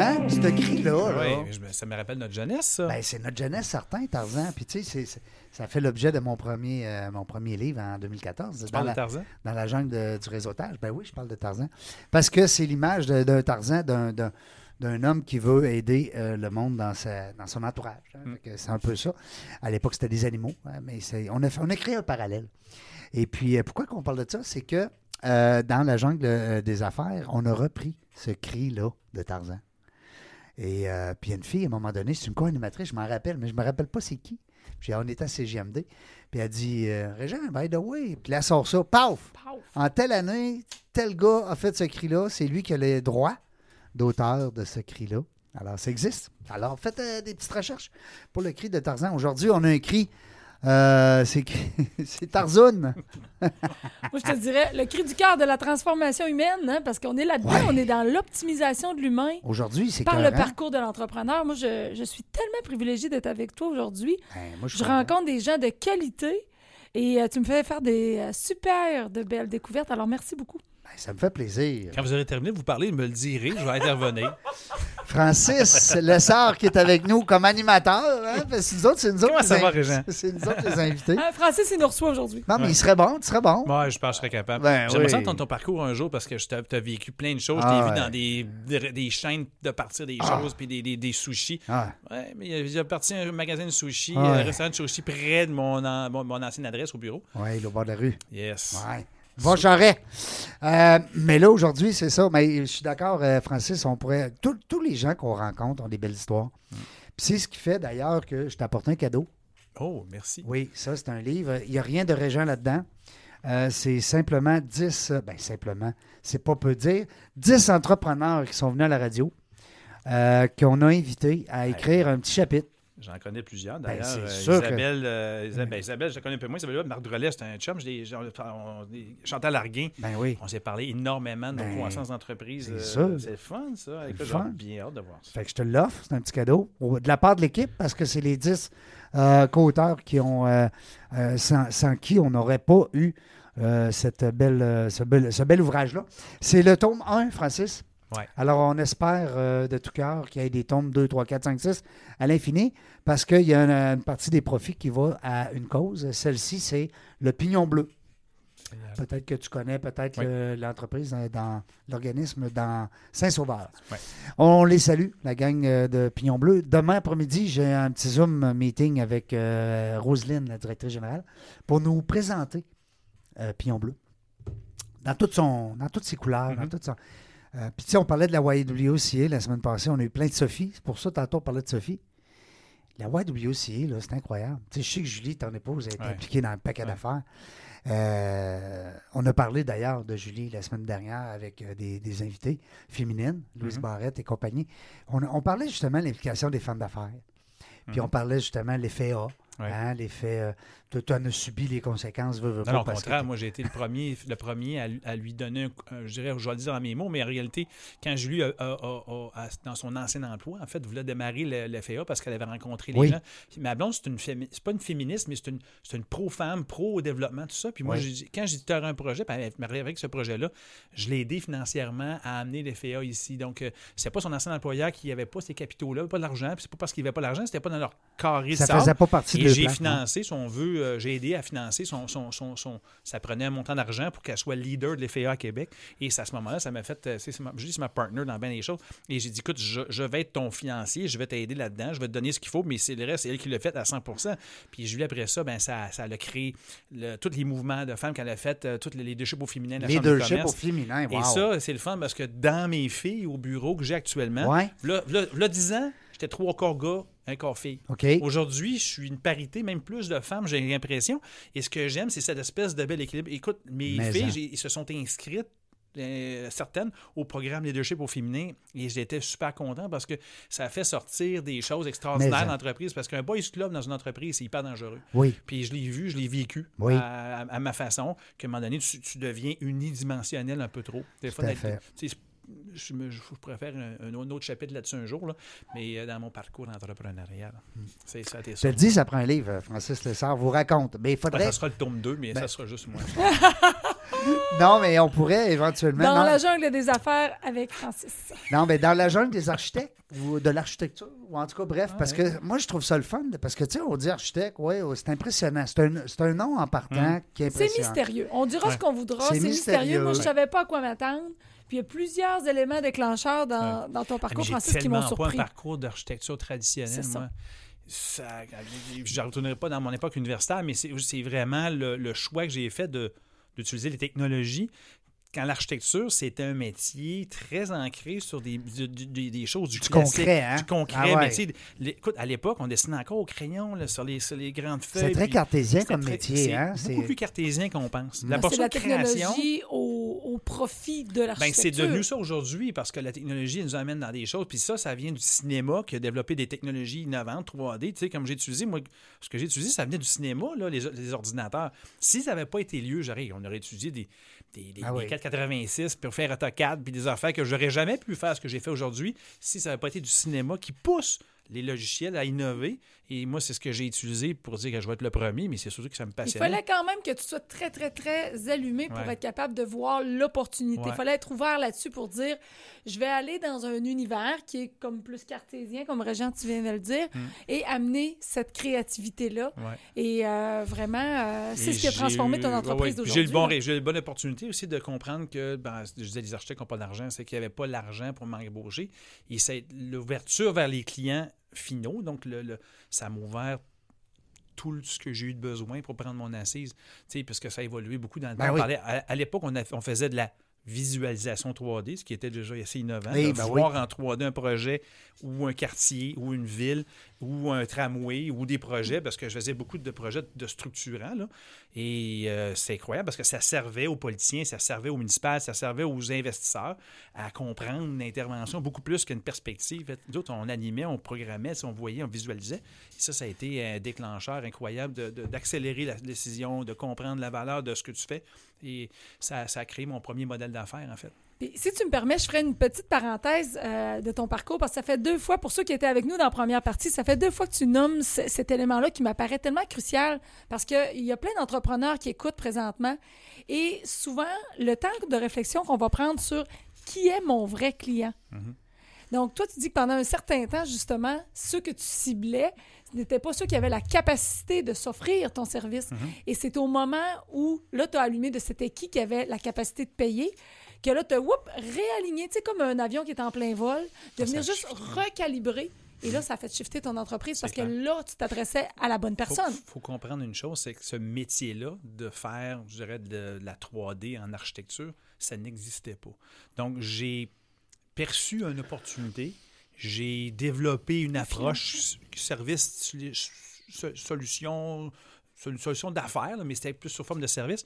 Hein? Ce cri-là, là, Oui, je ça me rappelle notre jeunesse, ça. ben, c'est notre jeunesse certain, Tarzan. Puis tu sais, ça fait l'objet de mon premier, euh, mon premier livre en 2014. tu dans la, de Tarzan? dans la jungle de- du réseautage. Ben oui, je parle de Tarzan. Parce que c'est l'image d'un Tarzan, d'un, homme qui veut aider euh, le monde dans, sa, dans son entourage. hein. Mm. C'est un peu ça. À l'époque, c'était des animaux, hein, mais on, a, fait- on a créé un parallèle. Et puis, euh, pourquoi qu'on parle de ça? C'est que euh, dans la jungle des affaires, on a repris ce cri-là de Tarzan. Et euh, puis, il y a une fille, à un moment donné, c'est une co-animatrice, je m'en rappelle, mais je me rappelle pas c'est qui. Puis, on était à CGMD. Puis, elle dit euh, Régent, by the way. Puis, elle sort ça, paf! En telle année, tel gars a fait ce cri-là. C'est lui qui a les droits d'auteur de ce cri-là. Alors, ça existe. Alors, faites euh, des petites recherches pour le cri de Tarzan. Aujourd'hui, on a un cri Euh, c'est [laughs] Tarzan. Moi, je te dirais le cri du cœur de la transformation humaine, hein, parce qu'on est là-dedans, Ouais. on est dans l'optimisation de l'humain Aujourd'hui, c'est par le parcours de l'entrepreneur. Moi, je, je suis tellement privilégiée d'être avec toi aujourd'hui. Ben, je rencontre des gens de qualité et euh, tu me fais faire des euh, super de belles découvertes. Alors, merci beaucoup. Ça me fait plaisir. Quand vous aurez terminé de vous parler, me le direz, je vais intervenir. [laughs] Francis Lessard qui est avec nous comme animateur. Hein? Parce que nous autres, c'est nous autres, Comment ça les va, in- Régent? [laughs] C'est nous autres les invités. Ah, Francis, il nous reçoit aujourd'hui. Non, mais Ouais. il serait bon, tu serais bon. Moi, je pense que je serais capable. Ben J'aimerais oui. ça entendre ton parcours un jour parce que tu as, vécu plein de choses. Ah je t'ai ouais. vu dans des, des, des chaînes de partir des Ah. choses puis des, des, des sushis. Ah, Ouais, mais j'ai parti un magasin de sushis, Ah ouais. un restaurant de sushis près de mon, an- mon, mon ancienne adresse au bureau. ouais, il est au bord de la rue. Yes. Ouais. Va Charret. Euh, mais là, aujourd'hui, c'est ça. Mais je suis d'accord, euh, Francis, on pourrait. tous- Tous les gens qu'on rencontre ont des belles histoires. Mm. Puis c'est ce qui fait d'ailleurs que je t'apporte un cadeau. Oh, merci. Oui, ça, c'est un livre. Il n'y a rien de régent là-dedans. Euh, c'est simplement 10, euh, ben simplement, c'est pas peu dire, 10 entrepreneurs qui sont venus à la radio, euh, qu'on a invités à écrire un petit chapitre. J'en connais plusieurs Ben, d'ailleurs. Euh, Isabelle, euh, Isabelle, Isabelle, je la connais un peu moins. Isabelle Marc Drolet, c'est un chum. Je l'ai- j'ai- on- on- Chantal Larguin, Ben oui. on s'est parlé énormément de Ben, croissance d'entreprise. c'est Euh, fun, ça. Écoute, fun. Bien hâte de voir ça. Fait que je te l'offre, c'est un petit cadeau. Au- De la part de l'équipe, parce que c'est les 10 euh, co-auteurs qui ont, euh, sans, sans qui on n'aurait pas eu cette belle, ce bel, ce bel ouvrage-là. C'est le tome 1, Francis. Ouais. Alors, on espère euh, de tout cœur qu'il y ait des tomes 2, 3, 4, 5, 6 à l'infini, parce qu'il y a une, une partie des profits qui va à une cause. Celle-ci, c'est le pignon bleu. Peut-être que tu connais peut-être Oui. l'entreprise dans, dans l'organisme dans Saint-Sauveur. On les salue, la gang euh, de Pignon Bleu. Demain après-midi, j'ai un petit Zoom meeting avec euh, Roselyne, la directrice générale, pour nous présenter euh, Pignon Bleu. Dans, toute son, dans toutes ses couleurs, dans Mhm. toute son... Euh, Puis tu sais, on parlait de la YWCA la semaine passée, on a eu plein de Sophie. C'est pour ça, tantôt, on parlait de Sophie. La YWCA, c'est incroyable. Tu sais, je sais que Julie, ton épouse, a été Ouais. impliquée dans le paquet Ouais. d'affaires. Euh, on a parlé d'ailleurs de Julie la semaine dernière avec euh, des, des invités féminines, Louise Mhm. Barrette et compagnie. On, on parlait justement de l'implication des femmes d'affaires. Puis Mhm. on parlait justement de l'effet A, Ouais. hein, l'effet. euh, tu en as subi les conséquences, veux, veux Non, pas, non, au parce contraire, moi j'ai été le premier, le premier à, lui- à lui donner, un, je dirais, je vais le dire dans mes mots, mais en réalité, quand Julie, a- a- a- dans son ancien emploi, en fait, voulait démarrer le, le FAA parce qu'elle avait rencontré les Oui. gens. Puis Ma blonde, c'est une c'est pas une féministe, mais c'est une, pro-femme, pro-développement, tout ça. Puis moi, Oui. quand j'ai dit tu un projet, puis elle avec ce projet-là, je l'ai aidé financièrement à amener les ici. Donc, euh, c'est pas son ancien employeur qui n'avait pas ces capitaux-là, pas de l'argent, puis c'est pas parce qu'il n'avait pas l'argent, c'était pas dans leur carré ça sable. faisait pas partie de Et j'ai non? financé, si on veut, euh, j'ai aidé à financer son, son, son, son- Ça prenait un montant d'argent pour qu'elle soit leader de l'FAA à Québec. Et c'est à ce moment-là, ça m'a fait. euh, c'est- ma- Je dis, c'est ma partner dans bien des choses. Et j'ai dit, écoute, je, je vais être ton financier, je vais t'aider là-dedans, je vais te donner ce qu'il faut, mais c'est le reste, c'est elle qui l'a fait à 100% Puis Julie, après ça, ben, ça, ça a créé le- tous les mouvements de femmes qu'elle a fait, euh, tous les leaderships au féminin, la Leadership au féminin, wow. Et ça, c'est le fun parce que dans mes filles au bureau que j'ai actuellement, Ouais. là, là, là, 10 ans, j'étais trois corps gars, un corps fille. OK. Aujourd'hui, je suis une parité, même plus de femmes, j'ai l'impression. Et ce que j'aime, c'est cette espèce de bel équilibre. Écoute, mes Mais filles, j'ai- ils se sont inscrites. euh, certaines au programme Leadership au féminin et j'étais super content parce que ça fait sortir des choses extraordinaires dans l'entreprise parce qu'un boys club dans une entreprise c'est hyper dangereux Oui. puis je l'ai vu, je l'ai vécu Oui. à, à- à ma façon qu'à un moment donné tu, tu deviens unidimensionnel un peu trop Des fois, tu sais, je, me- je préfère un, un autre chapitre là-dessus un jour, là, mais euh, dans mon parcours entrepreneurial. C'est ça, t'es Je te dis, ça prend un livre, Francis Lessard vous raconte. Mais il Ben, faudrait. ça sera le tome 2, mais Ben- ça sera juste moi. [laughs] Non, mais on pourrait éventuellement. Dans non, la jungle des affaires avec Francis. non, mais dans la jungle des architectes ou de l'architecture, ou en tout cas, bref, Ah, parce ouais. que moi, je trouve ça le fun, parce que, tu sais, on dit architecte, ouais, ouais, c'est impressionnant. C'est un, c'est un nom en partant qui est C'est impressionnant. mystérieux. On dira Ouais. ce qu'on voudra. C'est C'est mystérieux. mystérieux. Moi, je savais pas à quoi m'attendre. Puis il y a plusieurs éléments déclencheurs dans, dans ton Ah, parcours, j'ai Francis, qui m'ont tellement pas un surpris. parcours d'architecture traditionnelle, ça. moi. Ça, je ne retournerai pas dans mon époque universitaire, mais c'est c'est vraiment le, le choix que j'ai fait de- d'utiliser les technologies quand l'architecture, c'était un métier très ancré sur des, du- du- des choses du, concret, hein? Du concret. Ah ouais. les- écoute, à l'époque, on dessinait encore au crayon là, sur, les, sur les grandes feuilles. C'est très cartésien comme très- métier. C'est Hein? beaucoup plus cartésien qu'on pense. La portion la de création, technologie au, au profit de ben, l'architecture. c'est devenu ça aujourd'hui parce que la technologie nous amène dans des choses. Puis ça, ça vient du cinéma qui a développé des technologies innovantes, 3D. Tu sais, comme j'ai utilisé, moi, ce que j'ai utilisé, ça venait du cinéma, là, les, les ordinateurs. Si ça n'avait pas été lieu, j'aurais, on aurait étudié des, des, des- Ah des oui. 486 pour faire AutoCAD puis des affaires que j'aurais jamais pu faire ce que j'ai fait aujourd'hui si ça n'avait pas été du cinéma qui pousse les logiciels à innover. Et moi, c'est ce que j'ai utilisé pour dire que je vais être le premier, mais c'est surtout que ça me Il passionnait. fallait quand même que tu sois très, très, très allumé pour Ouais. être capable de voir l'opportunité. Il fallait être ouvert là-dessus pour dire je vais aller dans un univers qui est comme plus cartésien, comme Régent, tu viens de le dire, Mm. et amener cette créativité-là. Ouais. Et euh, vraiment, euh, c'est ce qui a transformé eu- ton entreprise d'aujourd'hui. J'ai eu bon, eu la bonne opportunité aussi de comprendre que, ben, je disais, les architectes n'ont pas d'argent, c'est qu'il n'y avait pas l'argent pour m'embaucher. Et l'ouverture vers les clients finaux. Donc, le, le- ça m'a ouvert tout ce que j'ai eu de besoin pour prendre mon assise. Tu sais, parce que ça a évolué beaucoup dans le Ben temps. Oui. parlait- à à l'époque, on faisait de la visualisation 3D, ce qui était déjà assez innovant. Oui, de ben voir en 3D un projet ou un quartier ou une ville ou un tramway ou des projets, parce que je faisais beaucoup de projets de structurants. Là. Et euh, c'est incroyable parce que ça servait aux politiciens, ça servait aux municipales, ça servait aux investisseurs à comprendre une intervention beaucoup plus qu'une perspective. Fait, Nous autres, on animait, on programmait, on voyait, on visualisait. Ça, ça a été un déclencheur incroyable d'accélérer la décision, de comprendre la valeur de ce que tu fais. Et ça, ça a créé mon premier modèle d'affaires, en fait. Puis, si tu me permets, je ferai une petite parenthèse euh, de ton parcours parce que ça fait deux fois, pour ceux qui étaient avec nous dans la première partie, ça fait deux fois que tu nommes ce- cet élément-là qui m'apparaît tellement crucial parce qu'il y a plein d'entrepreneurs qui écoutent présentement et souvent, le temps de réflexion qu'on va prendre sur qui est mon vrai client. Donc, toi, tu dis que pendant un certain temps, justement, ceux que tu ciblais, n'étaient pas ceux qui avaient la capacité de s'offrir ton service. Et c'est au moment où, là, tu as allumé de c'était qui qui avait la capacité de payer, que là, tu as réaligné, tu sais, comme un avion qui est en plein vol, de Ah, venir juste recalibrer. Et là, ça a fait shifter ton entreprise parce que là, tu t'adressais à la bonne personne. faut comprendre une chose, c'est que ce métier-là, de faire, je dirais, de, la 3D en architecture, ça n'existait pas. Donc, j'ai perçu une opportunité, j'ai développé une approche service, so- solution, sol- solution d'affaires, mais c'était plus sous forme de service.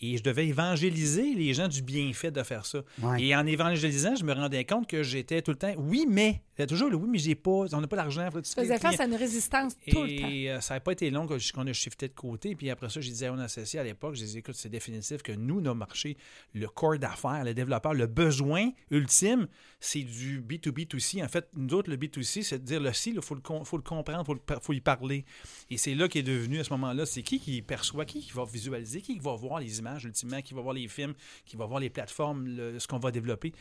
Et je devais évangéliser les gens du bienfait de faire ça. Ouais. Et en évangélisant, je me rendais compte que j'étais tout le temps, oui, mais, il y a toujours le oui, mais j'ai pas, on n'a pas d'argent. tu faisais face à une résistance tout le temps. Et ça n'a pas été long qu'on a shifté de côté. Puis après ça, je disais à mon associé à l'époque, je disais, écoute, c'est définitif que nous, nos marchés, le corps d'affaires, les développeurs, le besoin ultime, c'est du B2B2C. En fait, nous autres, le B2C, c'est de dire le C, il faut, le faut le comprendre, il faut, le faut y parler. Et c'est là qu'est devenu à ce moment-là, c'est qui qui perçoit, qui qui va visualiser, qui va voir les images ultimement, qui va voir les films, qui va voir les plateformes, le- ce qu'on va développer.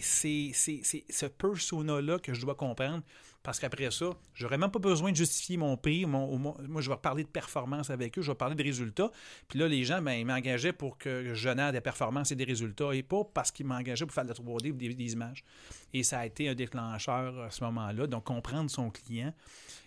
C'est c'est- c'est ce persona-là que je dois comprendre. Parce qu'après ça, j'aurais même pas besoin de justifier mon prix. Moi, je vais parler de performance avec eux, je vais parler de résultats. Puis là, les gens, ben, ils m'engageaient pour que je génère des performances et des résultats et pas parce qu'ils m'engageaient pour faire de la 3D ou des, images. Et ça a été un déclencheur à ce moment-là. Donc, comprendre son client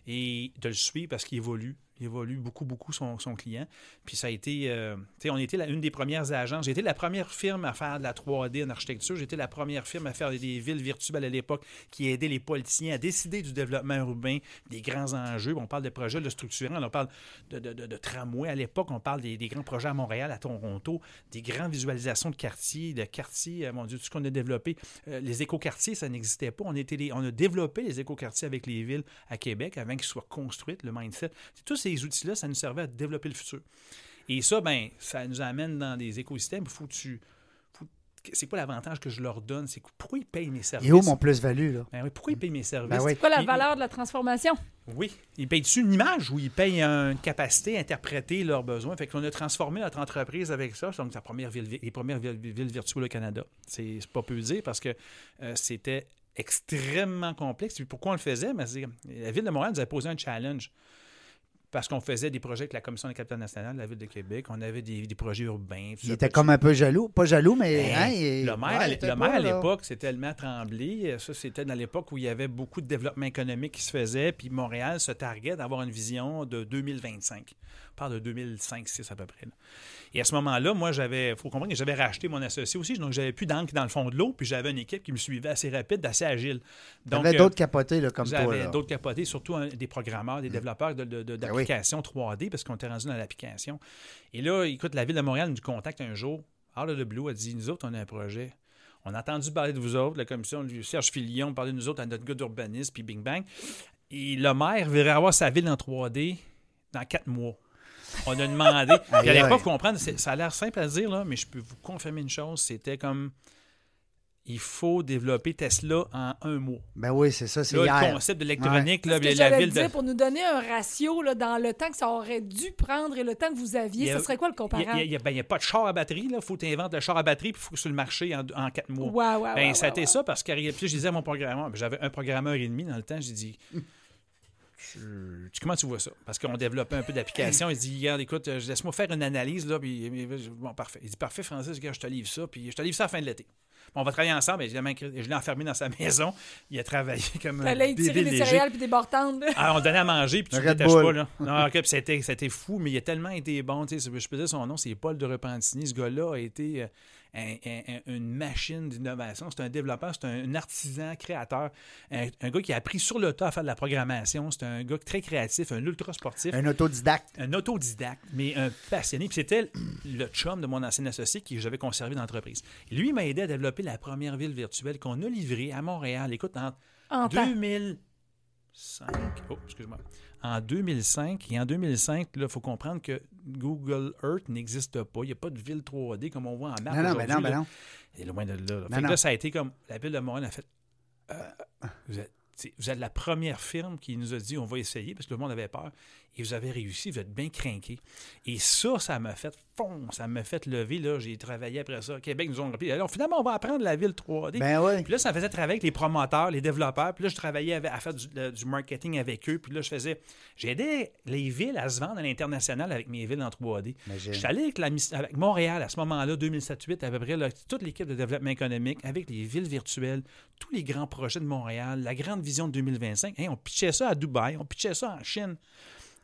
et de le suivre parce qu'il évolue. Il évolue beaucoup, beaucoup son, son client. Puis ça a été, euh, tu sais, on était la- une des premières agences. J'ai été la première firme à faire de la 3D en architecture. J'étais la première firme à faire des villes virtuelles à l'époque qui aidait les politiciens à décider du développement urbain, des grands enjeux. On parle de projets de structurants, on parle de, de, tramway à l'époque, on parle des, grands projets à Montréal, à Toronto, des grandes visualisations de quartiers, de quartiers, euh, mon Dieu, tout ce qu'on a développé. Euh, les écoquartiers, ça n'existait pas. On, était on a développé les écoquartiers avec les villes à Québec avant qu'ils soient construites, le mindset. Tous ces outils-là, ça nous servait à développer le futur. Et ça, ben, ça nous amène dans des écosystèmes. Il faut que tu. C'est quoi l'avantage que je leur donne? C'est que pourquoi ils payent mes services? Et où mon plus-value, là? Ben oui, pourquoi ils payent mes services? Ben oui. C'est quoi la Ils- valeur de la transformation? oui. Ils payent-tu une image ou ils payent une capacité à interpréter leurs besoins? Fait qu'on a transformé notre entreprise avec ça. Donc, la première ville, les premières villes, villes virtuelles au Canada. C'est c'est pas peu dire parce que euh, c'était extrêmement complexe. Puis pourquoi on le faisait? Ben, c'est- la ville de Montréal nous a posé un challenge. Parce qu'on faisait des projets avec la Commission de capitale nationale de la Ville de Québec. On avait des, des projets urbains. Il était comme un peu jaloux. Pas jaloux, mais. Ben, hein, il- le maire, ouais, à pas, l'époque, c'était tellement tremblé. Ça, c'était dans l'époque où il y avait beaucoup de développement économique qui se faisait. Puis Montréal se targuait d'avoir une vision de 2025. Parle de 2005-6 à peu près. là. Et à ce moment-là, moi, j'avais, il faut comprendre que j'avais racheté mon associé aussi. Donc, j'avais plus d'encre dans le fond de l'eau. Puis j'avais une équipe qui me suivait assez rapide, assez agile. Donc, T'avais euh, d'autres capotés là, comme toi. j'avais d'autres capotés, surtout hein, des programmeurs, des développeurs de- de- de- Ben oui. d'applications 3D, parce qu'on était rendu dans l'application. Et là, écoute, la Ville de Montréal nous contacte un jour. Out of the blue, elle dit Nous autres, on a un projet. On a entendu parler de vous autres, la commission, du Serge Filion, parler de nous autres à notre gars d'urbanisme, puis bing bang. Et le maire verrait avoir sa ville en 3D dans quatre mois. On a demandé. [laughs] Puis à l'époque, comprendre, ça a l'air simple à dire, là, mais je peux vous confirmer une chose c'était comme il faut développer Tesla en un mois. Ben oui, c'est ça, c'est le concept de l'électronique, là, Ce que la j'allais ville te dire, de. pour nous donner un ratio là, dans le temps que ça aurait dû prendre et le temps que vous aviez, a- ce serait quoi le Il n'y comparable? a, il y a- ben, a pas de char à batterie. Il faut que tu inventes le char à batterie puis il faut que sur le marché en, en quatre mois. Ouais, ouais, Ben, ouais, ça a ouais, été ouais. ça parce que je disais à mon programmeur, ben, j'avais un programmeur et demi dans le temps, j'ai dit comment tu vois ça? Parce qu'on développait un peu d'application. Il dit Regarde, écoute, euh, laisse-moi faire une analyse. Là, puis, bon, parfait. Il dit Parfait, Francis, regarde, je te livre ça, puis je te livre ça à la fin de l'été. Bon, on va travailler ensemble. Évidemment, je l'ai enfermé dans sa [laughs] maison. Il a travaillé comme un bébé tirer des léger. céréales puis des bartendes. Ah, on donnait à manger, puis tu Un ne détaches pas, là. Non, ok, puis c'était, c'était fou, mais il a tellement été bon. tu sais, Je peux dire son nom, c'est Paul de Repentigny. Ce gars-là a été euh, un- un- un- une machine d'innovation. C'est un développeur, c'est un, un artisan créateur. Un, un gars qui a appris sur le tas à faire de la programmation. C'est un gars très créatif, un ultra sportif. Un autodidacte. Un autodidacte, mais un passionné. Puis c'était le chum de mon ancien associé qui j'avais conservé dans l'entreprise. Et lui m'a aidé à développer la première ville virtuelle qu'on a livrée à Montréal. Écoute, en En temps. 2005. Oh, excuse-moi. En 2005, et en 2005, il faut comprendre que Google Earth n'existe pas. Il n'y a pas de ville 3D comme on voit en map Non, non, ben non, ben non. Et loin de là. là. Fait Non, que non. là, ça a été comme. La ville de Montréal a fait. euh, vous, êtes, vous êtes la première firme qui nous a dit on va essayer parce que le monde avait peur. Et vous avez réussi, vous êtes bien craqué. Et ça, ça m'a fait fond, ça m'a fait lever. là. J'ai travaillé après ça. Québec nous ont repris. Alors finalement, on va apprendre la ville 3D. Ben oui. Puis là, ça me faisait travailler avec les promoteurs, les développeurs. Puis là, je travaillais avec- à faire du, le- du marketing avec eux. Puis là, je faisais. J'aidais les villes à se vendre à l'international avec mes villes en 3D. Imagine. Je suis allé avec, la avec Montréal à ce moment-là, 2007-2008, à peu près, là, toute l'équipe de développement économique, avec les villes virtuelles, tous les grands projets de Montréal, la grande vision de 2025. Hey, on pitchait ça à Dubaï, on pitchait ça en Chine.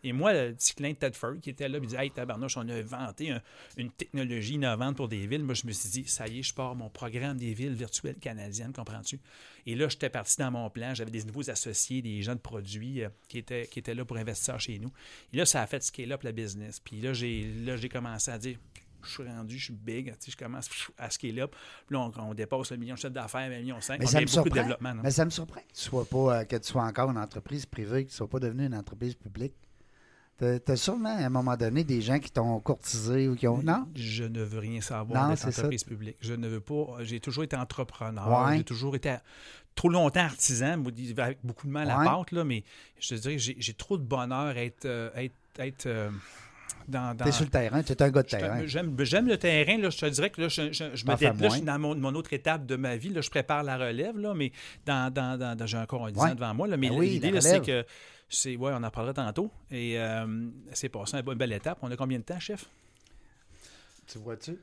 Et moi, le petit clin de Tedford qui était là, il dit Hey, tabarnouche, on a inventé un- une technologie innovante pour des villes. Moi, je me suis dit Ça y est, je pars mon programme des villes virtuelles canadiennes, comprends-tu? Et là, j'étais parti dans mon plan. J'avais des nouveaux associés, des gens de produits euh, qui, étaient, qui étaient là pour investir chez nous. Et là, ça a fait scale up la business. Puis là, j'ai commencé à dire je suis rendu, je suis big, tu sais, je commence à scale up. Puis là, on, on dépasse le million de chiffre d'affaires, un million cinq. Mais On ça me beaucoup de surprend. développement. non? Mais ça me surprend que tu sois pas, euh, que tu sois encore une entreprise privée, que tu sois pas devenu une entreprise publique. T'as as sûrement à un moment donné des gens qui t'ont courtisé ou qui ont. Non? Je ne veux rien savoir Non, d'être c'est ça. entreprise publique. Je ne veux pas. J'ai toujours été entrepreneur. Ouais. J'ai toujours été trop longtemps artisan, avec beaucoup de mal à Ouais. la pâte, là, mais je te dirais que j'ai trop de bonheur à être, euh, être, être, euh, dans. dans- T'es sur le terrain, tu es un gars de terrain. J'aime le terrain. Là, je te dirais que là, je, je- je me dé- là, je suis dans mon, mon autre étape de ma vie. Là, je prépare la relève, là, mais dans, dans, dans- j'ai encore un 10 Ouais. ans devant moi. Là, mais Ben oui, l'idée, c'est que c'est. Ouais, on en parlera tantôt. Et euh, c'est passé une belle étape. On a combien de temps, chef? Tu vois-tu?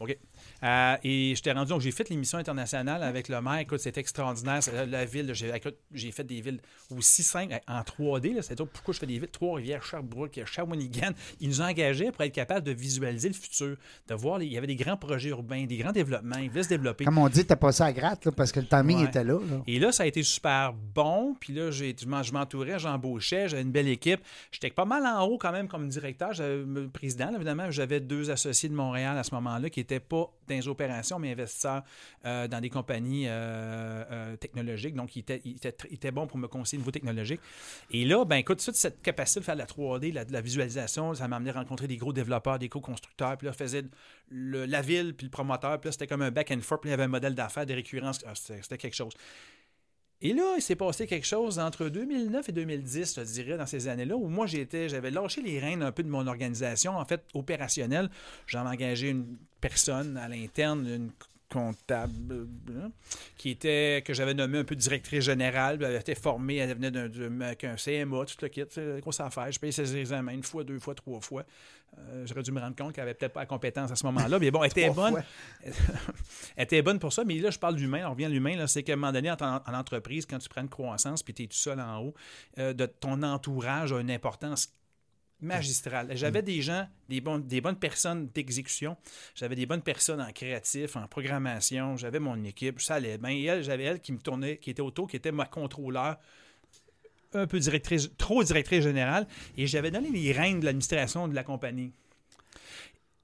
OK. Euh, et j'étais rendu, donc j'ai fait l'émission internationale avec le maire. Écoute, c'était extraordinaire. C'est La, la ville, j'ai, fait des villes aussi simples en 3D. Là, c'est-à-dire pourquoi je fais des villes? Trois-Rivières, Sherbrooke, Shawinigan. Ils nous engageaient pour être capables de visualiser le futur, de voir, les- il y avait des grands projets urbains, des grands développements. Ils voulaient se développer. Comme on dit, t'as passé à gratte là, parce que le timing Ouais. était là. là. Et là, ça a été super bon. Puis là, je m'en- je m'entourais, j'embauchais, j'avais une belle équipe. J'étais pas mal en haut quand même comme directeur. Président, là, évidemment. J'avais deux associés de Montréal à ce moment-là qui n'étaient pas dans les opérations, mais investisseurs euh, dans des compagnies euh, euh, technologiques. Donc, ils étaient, ils pour me conseiller au niveau technologique. Et là, ben écoute, toute cette capacité de faire de la 3D, la, la visualisation, ça m'a amené à rencontrer des gros développeurs, des co-constructeurs. Puis là, le- la ville, puis le promoteur. Puis là, c'était comme un back and forth. Puis il y avait un modèle d'affaires, des récurrences. Ah, c'était quelque chose. Et là, il s'est passé quelque chose entre 2009 et 2010, je dirais, dans ces années-là, où moi, j'étais, j'avais lâché les rênes un peu de mon organisation, en fait, opérationnelle. J'en engagé une personne à l'interne, une comptable hein, qui était que j'avais nommé un peu directrice générale. Elle était formée, elle venait d'un CMA, tout le kit, grosse affaire. Je payais ses examens une fois, deux fois, trois fois. Euh, J'aurais dû me rendre compte qu'elle avait peut-être pas la compétence à ce moment-là. Mais bon, elle [laughs] était bonne. [laughs] elle était bonne pour ça, mais là, je parle d'humain, on revient à l'humain, là, c'est qu'à un moment donné, en, en entreprise, quand tu prends une croissance puis tu es tout seul en haut, euh, de, ton entourage a une importance magistrale. J'avais des gens, des, bonnes personnes d'exécution, j'avais des bonnes personnes en créatif, en programmation, j'avais mon équipe, ça allait bien. Et elle, j'avais elle qui me tournait, qui était autour, qui était ma contrôleur, un peu directrice, trop directrice générale, et j'avais donné les rênes de l'administration de la compagnie.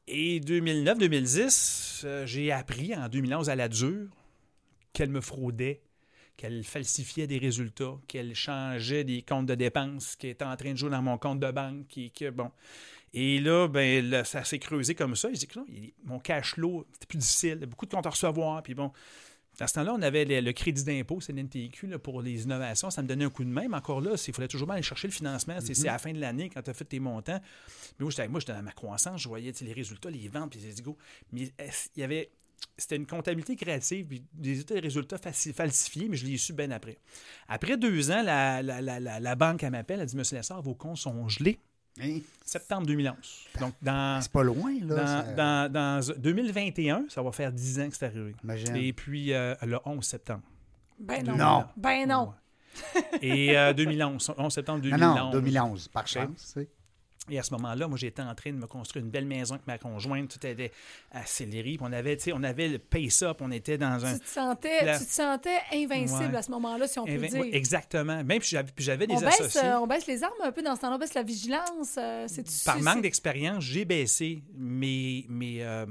Et 2009-2010, euh, j'ai appris en 2011 à la dure qu'elle me fraudait, qu'elle falsifiait des résultats, qu'elle changeait des comptes de dépenses, qu'elle était en train de jouer dans mon compte de banque, qui, bon. Et là, ben, là, ça s'est creusé comme ça. Je dis que non, il- mon cash flow, c'était plus difficile, il y a beaucoup de comptes à recevoir, puis bon. À ce temps-là, on avait le, le crédit d'impôt, c'est l'NTQ, là, pour les innovations. Ça me donnait un coup de main, mais encore là, il fallait toujours aller chercher le financement. C'est- C'est à la fin de l'année, quand tu as fait tes montants. Mais moi, j'étais moi, j'étais dans ma croissance, je voyais les résultats, les ventes, puis dit go. Mais il y avait. C'était une comptabilité créative, puis des des résultats falsifiés, mais je l'ai su bien après. Après deux ans, la, la, la, la, la banque, elle m'appelle, elle dit Monsieur Lessard, vos comptes sont gelés. Hein? Septembre 2011. Donc, dans, C'est pas loin, là. dans, ça- dans, dans 2021, ça va faire 10 ans que c'est arrivé. Imagine. Et puis, euh, le 11 septembre. Ben non. Non. Ben non. Ouais. Et euh, 2011, 11 septembre Non, 2011. non, 2011, par chance. tu sais. Et à ce moment-là, moi, j'étais en train de me construire une belle maison avec ma conjointe. Tout était accéléré. Puis on avait, tu sais, on avait le pace-up. On était dans un. Tu te sentais, La- tu te sentais invincible Ouais. à ce moment-là, si on peut Inven- dire. exactement. Même puis j'avais, puis j'avais des on, baisse, associés. euh, on baisse les armes un peu dans ce temps-là, on baisse la vigilance. euh, Par manque d'expérience, j'ai baissé, mais, mais euh,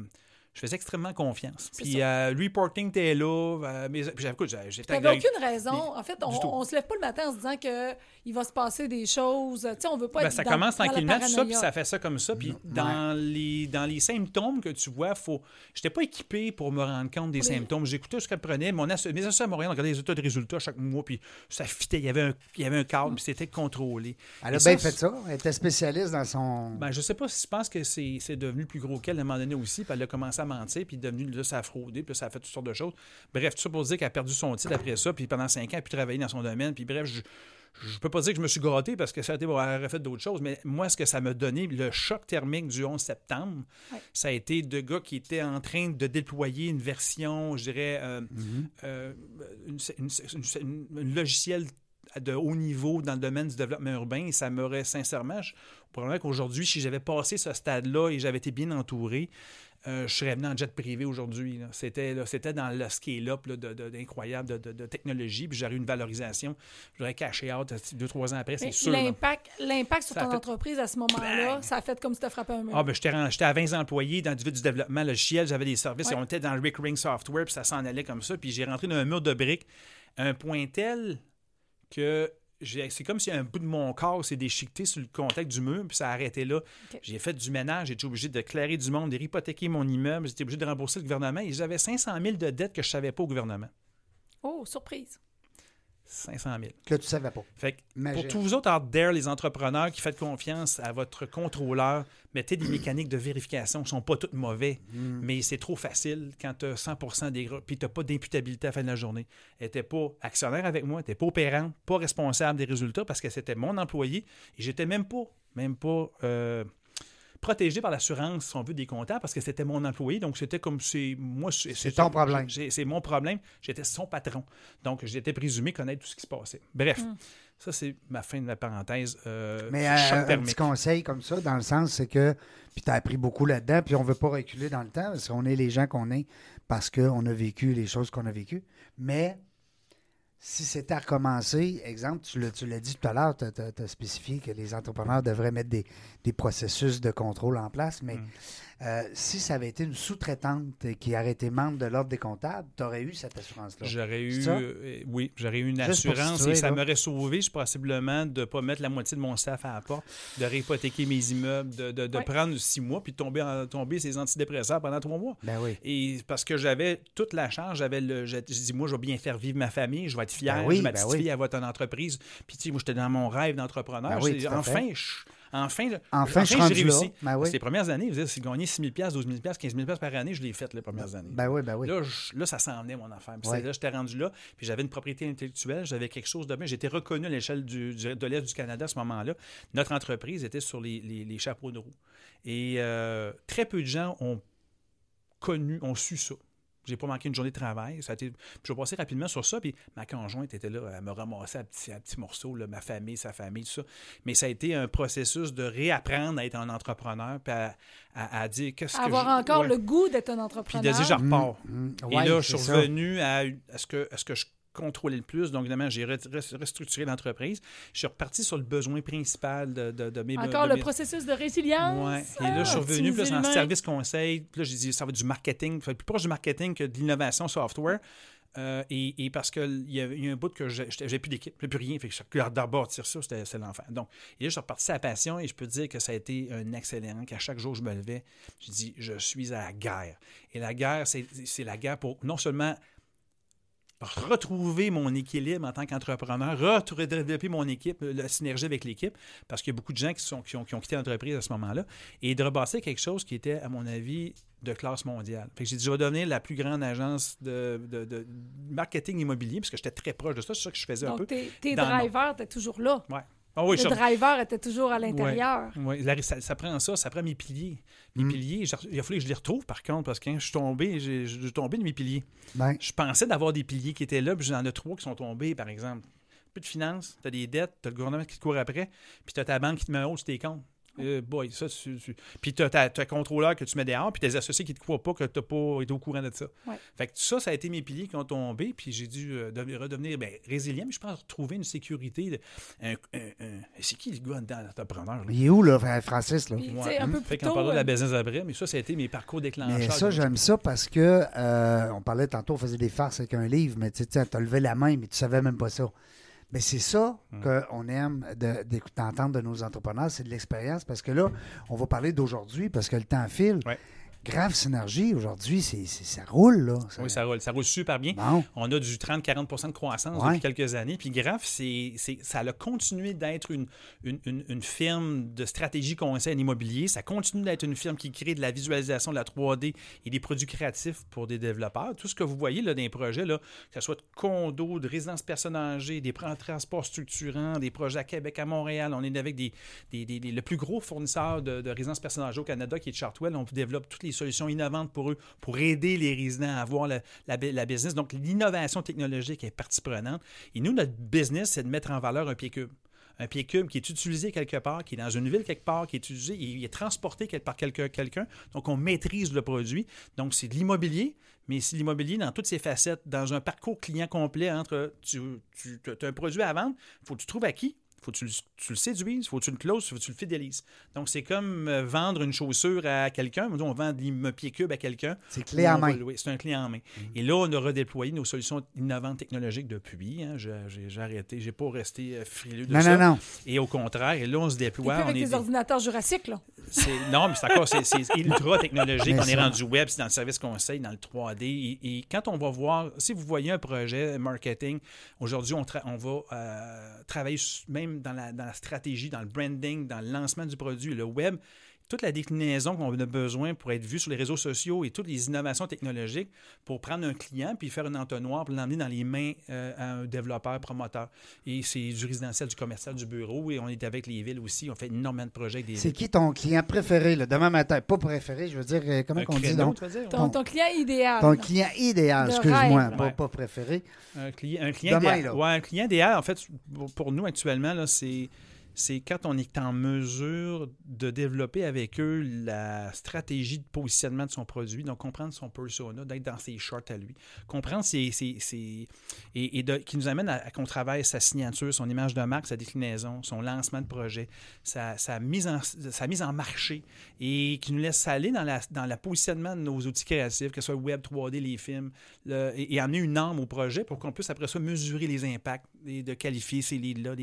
je faisais extrêmement confiance. Puis euh, le reporting était là. euh, mais, écoute, j'étais T'avais aucune raison. En fait, on, on se lève pas le matin en se disant que il va se passer des choses. Tu sais, on veut pas Ben, être ça dans- commence dans la tranquillement, tout ça, puis ça fait ça comme ça. Puis dans, les, dans les symptômes que tu vois, faut... je n'étais pas équipé pour me rendre compte des symptômes. J'écoutais ce qu'elle prenait. Mon asso- mes associés à Montréal regardaient les états de résultats chaque mois, puis ça fitait. Il y avait un, il y avait un cadre, puis c'était contrôlé. Elle Et a ça, bien fait ça. Elle était spécialiste dans son. Ben, je sais pas si je pense que c'est c'est devenu plus gros qu'elle à un moment donné aussi, puis elle a commencé à mentir, puis devenu là, ça a fraudé, puis ça a fait toutes sortes de choses. Bref, tout ça pour dire qu'elle a perdu son titre après ça, puis pendant cinq ans, elle a pu travailler dans son domaine, puis bref, je, je peux pas dire que je me suis gratté parce que ça a été, bon, elle aurait fait d'autres choses, mais moi, ce que ça m'a donné, le choc thermique du 11 septembre, Ouais. ça a été de gars qui étaient en train de déployer une version, je dirais, euh, euh, une, une- une- une- une logiciel de haut niveau dans le domaine du développement urbain. Et ça m'aurait sincèrement, je, probablement qu'aujourd'hui, si j'avais passé ce stade-là et j'avais été bien entouré, euh, je serais venu en jet privé aujourd'hui. C'était, c'était dans le scale-up d'incroyable de, de- de technologie, puis j'aurais eu une valorisation. J'aurais caché out euh, deux, trois ans après, c'est sûr. L'impact, sur ton fait- entreprise à ce moment-là, ça a fait comme si tu frappé un mur. Ah, ben, j'étais, à 20 employés dans du, du développement logiciel, j'avais des services, Ouais. et on était dans le Recurring Software, puis ça s'en allait comme ça, puis j'ai rentré dans un mur de briques, à un point tel que c'est comme si un bout de mon corps s'est déchiqueté sur le contact du mur, puis ça a arrêté là. J'ai fait du ménage, j'ai été obligé de clairer du monde, de hypothéquer mon immeuble, j'étais obligé de rembourser le gouvernement, et j'avais 500 000 de dettes que je savais pas au gouvernement. Oh, surprise. 500 000. Que tu savais pas. Fait que Imagine. pour tous vous autres out there, les entrepreneurs qui faites confiance à votre contrôleur, mettez des [clears throat] mécaniques de vérification qui ne sont pas toutes mauvais, Mm. mais c'est trop facile quand tu as 100 des gras, puis tu n'as pas d'imputabilité à la fin de la journée. Elle n'était pas actionnaire avec moi, elle n'était pas opérante, pas responsable des résultats parce que c'était mon employé et j'étais même pas, même pas euh, protégé par l'assurance, si on veut, des comptables parce que c'était mon employé. Donc, c'était comme c'est moi. C'est ton problème. j'ai- C'est mon problème. J'étais son patron. Donc, j'étais présumé connaître tout ce qui se passait. Bref, Mm. ça, c'est ma fin de la parenthèse. euh, Mais euh, un petit conseil comme ça, dans le sens, c'est que, puis tu as appris beaucoup là-dedans, puis on ne veut pas reculer dans le temps, parce qu'on est les gens qu'on est, parce qu'on a vécu les choses qu'on a vécues. Mais si c'était à recommencer, exemple, tu l'as, dit tout à l'heure, tu as, spécifié que les entrepreneurs devraient mettre des, des processus de contrôle en place, mais Mm. Euh, si ça avait été une sous-traitante qui aurait été membre de l'ordre des comptables, tu aurais eu cette assurance-là. J'aurais eu, euh, oui, j'aurais eu une Juste assurance situer, et ça m'aurait sauvé je, possiblement de ne pas mettre la moitié de mon staff à la porte, de réhypothéquer mes immeubles, de, de- de Ouais. prendre six mois puis de tomber, en, tomber ces antidépresseurs pendant trois mois. Ben oui. Et parce que j'avais toute la charge, j'avais le, je, je dis moi je vais bien faire vivre ma famille, je vais être fier, Ben oui, ma ben petite oui. fille elle va être en entreprise. Puis tu sais, moi j'étais dans mon rêve d'entrepreneur. Ben enfin, je, Enfin, là, Enfin, je suis j'ai réussi. Ben oui. Les premières années, je veux dire, c'est gagner 6 000 12 000 15 000 par année, je l'ai fait les premières années. Ben oui, ben oui. Là, je- là, ça s'en venait, mon affaire. Puis Ouais. là, j'étais rendu là. Puis j'avais une propriété intellectuelle, j'avais quelque chose de bien. J'étais reconnu à l'échelle du- du- de l'Est du Canada à ce moment-là. Notre entreprise était sur les, les- les chapeaux de roue. Et euh, très peu de gens ont connu, ont su ça. J'ai pas manqué une journée de travail. Ça a été... puis je vais passer rapidement sur ça. Puis ma conjointe était là, elle me ramassait à petits, à petits morceaux, là, ma famille, sa famille, tout ça. Mais ça a été un processus de réapprendre à être un entrepreneur, puis à, à- à dire qu'est-ce que Avoir je- encore ouais. le goût d'être un Puis entrepreneur. de dire, je repars. Mm, Et ouais, là, je suis revenu à, à ce que, à ce que je contrôlais le plus. Donc, évidemment, j'ai re- re- restructuré l'entreprise. Je suis reparti sur le besoin principal de, de, de mes... Encore de le mes- processus de résilience? Ouais. Et là, je suis Ah, revenu plus en l'humain. service conseil. Puis là, j'ai dit, ça va être du marketing. Être plus proche du marketing que de l'innovation software. Euh, et, et parce qu'il y, y a un bout que j'ai plus d'équipe, j'ai plus rien. Fait que je d'abord tirer ça, c'était l'enfer. Donc, et là, je suis reparti à la passion et je peux dire que ça a été un accélérant, qu'à chaque jour je me levais, je dis, je suis à la guerre. Et la guerre, c'est la guerre pour non seulement retrouver mon équilibre en tant qu'entrepreneur, retrouver développer mon équipe, la synergie avec l'équipe, parce qu'il y a beaucoup de gens qui, sont, qui, ont, qui ont quitté l'entreprise à ce moment-là, et de rebasser quelque chose qui était, à mon avis, de classe mondiale. Fait que j'ai dit, je vais devenir la plus grande agence de, de- de marketing immobilier, parce que j'étais très proche de ça, c'est ça que je faisais un peu. Donc, tes, drivers étaient toujours là. Ouais. Ah oui, le je- driver était toujours à l'intérieur. Ouais, la- ça, ça prend ça, ça prend mes piliers. Mes Mm. piliers, j'ai- il a fallu que je les retrouve par contre, parce que quand je suis tombé, je suis tombé de mes piliers. Ben, Je pensais d'avoir des piliers qui étaient là, puis j'en ai trois qui sont tombés, par exemple. Plus de finances, tu as des dettes, tu as le gouvernement qui te court après, puis tu as ta banque qui te met un haut sur tes comptes. Euh, boy, ça, tu, tu- Puis tu as un contrôleur que tu mets dehors, puis tes associés qui ne te croient pas que tu n'as pas été au courant de ça. Ouais. Fait que ça, ça a été mes piliers qui ont tombé, puis j'ai dû euh, devenir- redevenir ben, résilient, mais je pense retrouver une sécurité. de- un- un- un- C'est qui le gars dedans, l'entrepreneur? il est où, là, Francis? Là? Puis, Ouais. un peu Fait plus qu'on tôt. parlera de la euh, business après, mais ça, ça a été mes parcours déclencheurs. Mais ça, j'aime ça parce que, euh, on parlait tantôt, on faisait des farces avec un livre, mais tu sais, tu as levé la main, mais tu savais même pas ça. Mais c'est ça Mm. qu'on aime de- d'entendre de nos entrepreneurs, c'est de l'expérience. Parce que là, on va parler d'aujourd'hui parce que le temps file. Ouais. Grave synergie, aujourd'hui, c'est, c'est- ça roule, là. Oui, ça roule. Ça roule super bien. Bon. On a du 30-40% de croissance Ouais. depuis quelques années. Puis Graph, c'est, c'est- ça a continué d'être une, une, une- une firme de stratégie conseil en immobilier. Ça continue d'être une firme qui crée de la visualisation de la 3D et des produits créatifs pour des développeurs. Tout ce que vous voyez là, dans les projets, là, que ce soit de condos, de résidences personnes âgées, des plans de transport structurants, des projets à Québec, à Montréal. On est avec des, des- des- des- le plus gros fournisseur de, de résidences personnes âgées au Canada, qui est Chartwell. On développe toutes les solutions innovantes pour eux, pour aider les résidents à avoir la, la, business. Donc, l'innovation technologique est partie prenante. Et nous, notre business, c'est de mettre en valeur un pied cube. Un pied cube qui est utilisé quelque part, qui est dans une ville quelque part, qui est utilisé, il est transporté par quelqu'un. Donc, on maîtrise le produit. Donc, c'est de l'immobilier, mais c'est l'immobilier dans toutes ses facettes, dans un parcours client complet entre tu, tu as un produit à vendre, il faut que tu trouves à qui? Faut que tu, le- tu le séduises, faut que tu le closes, faut que tu le fidélises. Donc, c'est comme euh, vendre une chaussure à quelqu'un. On vend un pied cube à quelqu'un. C'est clé en main. C'est un clé en main. Et là, on a redéployé nos solutions innovantes technologiques depuis. hein. J'ai arrêté. J'ai pas resté euh, frileux de Non, ça. non, non. Et au contraire, et là, on se déploie. plus on avec est des- ordinateurs jurassiques, là. c'est- non, mais c'est encore, c'est, ultra [laughs] technologique. Mais on est rendu web, c'est dans le service conseil, dans le 3D. Et, et quand on va voir, si vous voyez un projet marketing, aujourd'hui, on, va euh, travailler s- dans la stratégie, dans le branding, dans le lancement du produit, le web. Toute la déclinaison qu'on a besoin pour être vu sur les réseaux sociaux et toutes les innovations technologiques pour prendre un client puis faire un entonnoir pour l'emmener dans les mains euh, à un développeur, promoteur. Et c'est du résidentiel, du commercial, du bureau. Et on est avec les villes aussi. On fait énormément de projets avec des C'est qui ton client préféré, là, demain matin? Pas préféré, je veux dire, euh, comment Un on dit donc? dire? Ton, ton client idéal. Ton client idéal, excuse-moi, pas, Ouais. pas préféré. Un client, un client Demain, idéal. là. Ouais, un client idéal, en fait, pour- pour nous actuellement, là, c'est, c'est quand on est en mesure de développer avec eux la stratégie de positionnement de son produit, donc comprendre son persona, d'être dans ses shorts à lui, comprendre ses, ses- ses- et, et qui nous amène à, qu'on travaille sa signature, son image de marque, sa déclinaison, son lancement de projet, sa, mise, en, sa mise en marché et qui nous laisse aller dans la, dans le positionnement de nos outils créatifs, que ce soit web 3D, les films, et, et amener une arme au projet pour qu'on puisse après ça mesurer les impacts et de qualifier ces leads-là,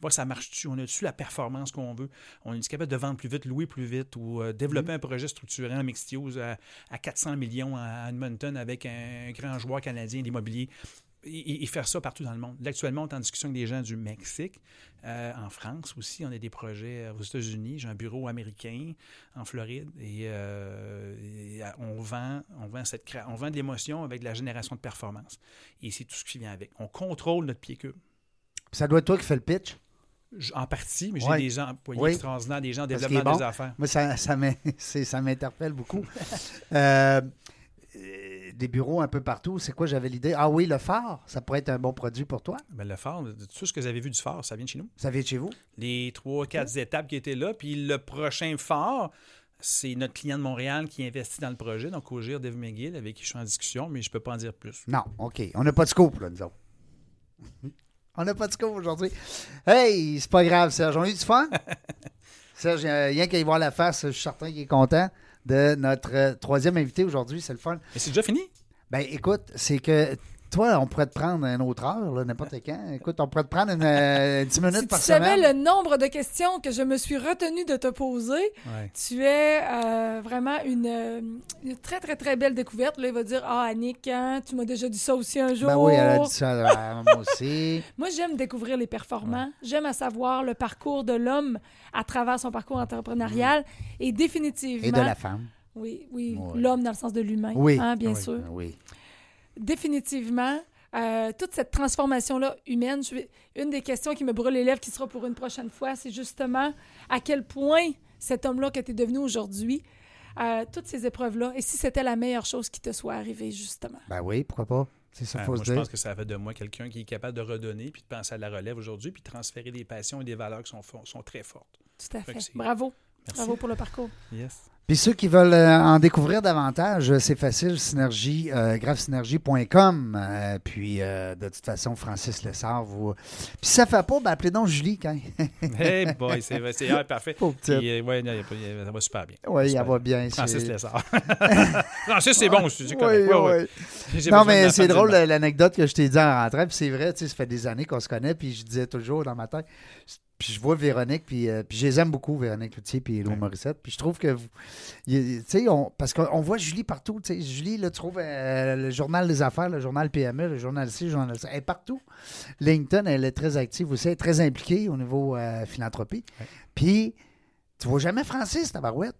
voir ça marche-tu, on la performance qu'on veut, on est capable de vendre plus vite, louer plus vite ou euh, développer un projet structurant mixed use à, à 400 millions à Edmonton avec un grand joueur canadien d'immobilier? Et, faire ça partout dans le monde. Là, actuellement, on est en discussion avec des gens du Mexique, euh, en France aussi. On a des projets euh, aux États-Unis. J'ai un bureau américain en Floride et, euh, et, on vend, on vend cette, on vend de l'émotion avec de la génération de performance. Et c'est tout ce qui vient avec. On contrôle notre pied cube. Ça doit être toi qui fais le pitch. En partie, mais j'ai des employés Oui. extraordinaires, des gens en développement bon. des affaires. Moi, ça, ça [laughs] m'interpelle beaucoup. [laughs] Euh, euh, des bureaux un peu partout. C'est quoi, j'avais l'idée? Ah oui, le phare, ça pourrait être un bon produit pour toi. Ben, le phare, tout ce que vous avez vu du phare, ça vient de chez nous. Ça vient de chez vous? les trois, quatre étapes qui étaient là. Puis le prochain phare, c'est notre client de Montréal qui investit dans le projet, donc Ogir Dave McGill, avec qui je suis en discussion, mais je peux pas en dire plus. Non, OK. On n'a pas de scoop, là, nous autres. On n'a pas de scoop aujourd'hui. Hey, c'est pas grave, Serge. On a eu du fun? [laughs] Serge, rien qu'à y voir la face, je suis certain qu'il est content de notre euh, troisième invité aujourd'hui. C'est le fun. Mais c'est déjà fini? Ben, écoute, c'est que toi, on pourrait te prendre une autre heure, n'importe quand. Écoute, on pourrait te prendre une, euh, 10 minutes Si par tu savais semaine. le nombre de questions que je me suis retenue de te poser, Ouais. tu es euh, vraiment une, euh, une très, très, très belle découverte. Là, il va dire Ah, Annick, hein, tu m'as déjà dit ça aussi un jour. Ben oui, elle a dit ça à moi aussi. [laughs] Moi, j'aime découvrir les performants. J'aime à savoir le parcours de l'homme à travers son parcours entrepreneurial. Et définitivement. Et de la femme. Oui, oui. Ouais. L'homme dans le sens de l'humain. Oui. hein, bien Oui. sûr. Ah Oui. Définitivement. euh, toute cette transformation-là humaine, je une des questions qui me brûle les lèvres, qui sera pour une prochaine fois, c'est justement à quel point cet homme-là que tu es devenu aujourd'hui, euh, toutes ces épreuves-là, et si c'était la meilleure chose qui te soit arrivée, justement. Ben oui, pourquoi pas? C'est ça, Ben, faut moi, se je dire. pense que ça fait de moi quelqu'un qui est capable de redonner, puis de penser à la relève aujourd'hui, puis de transférer des passions et des valeurs qui sont, très fortes. Tout à Fait Bravo. Merci. Bravo pour le parcours. Yes. Puis ceux qui veulent euh, en découvrir davantage, euh, c'est facile, synergie, euh, gravesynergie.com. Euh, puis, euh, de toute façon, Francis Lessard, vous... Puis si ça fait pas, ben appelez donc Julie quand Hey boy, c'est ah, parfait. Ouais, ça va super bien. Oui, elle va bien. Francis Lessard. [laughs] Francis, c'est bon, je suis Oui, oui. Non, mais c'est drôle l'anecdote que je t'ai dit en rentrant. Puis c'est vrai, tu sais, ça fait des années qu'on se connaît. Puis je disais toujours dans ma tête. Puis je vois Véronique, puis, euh, puis je les aime beaucoup, Véronique Loutier puis Lou Ouais. Morissette. Puis je trouve que, vous, tu sais, on- parce qu'on voit Julie partout. Tu sais, Julie, là, tu trouves euh, le journal des affaires, le journal PME, le journal ci, le journal ça. Elle est partout. LinkedIn, elle est très active aussi, elle est très impliquée au niveau euh, philanthropie. Ouais. Puis, tu vois jamais Francis, tabarouette.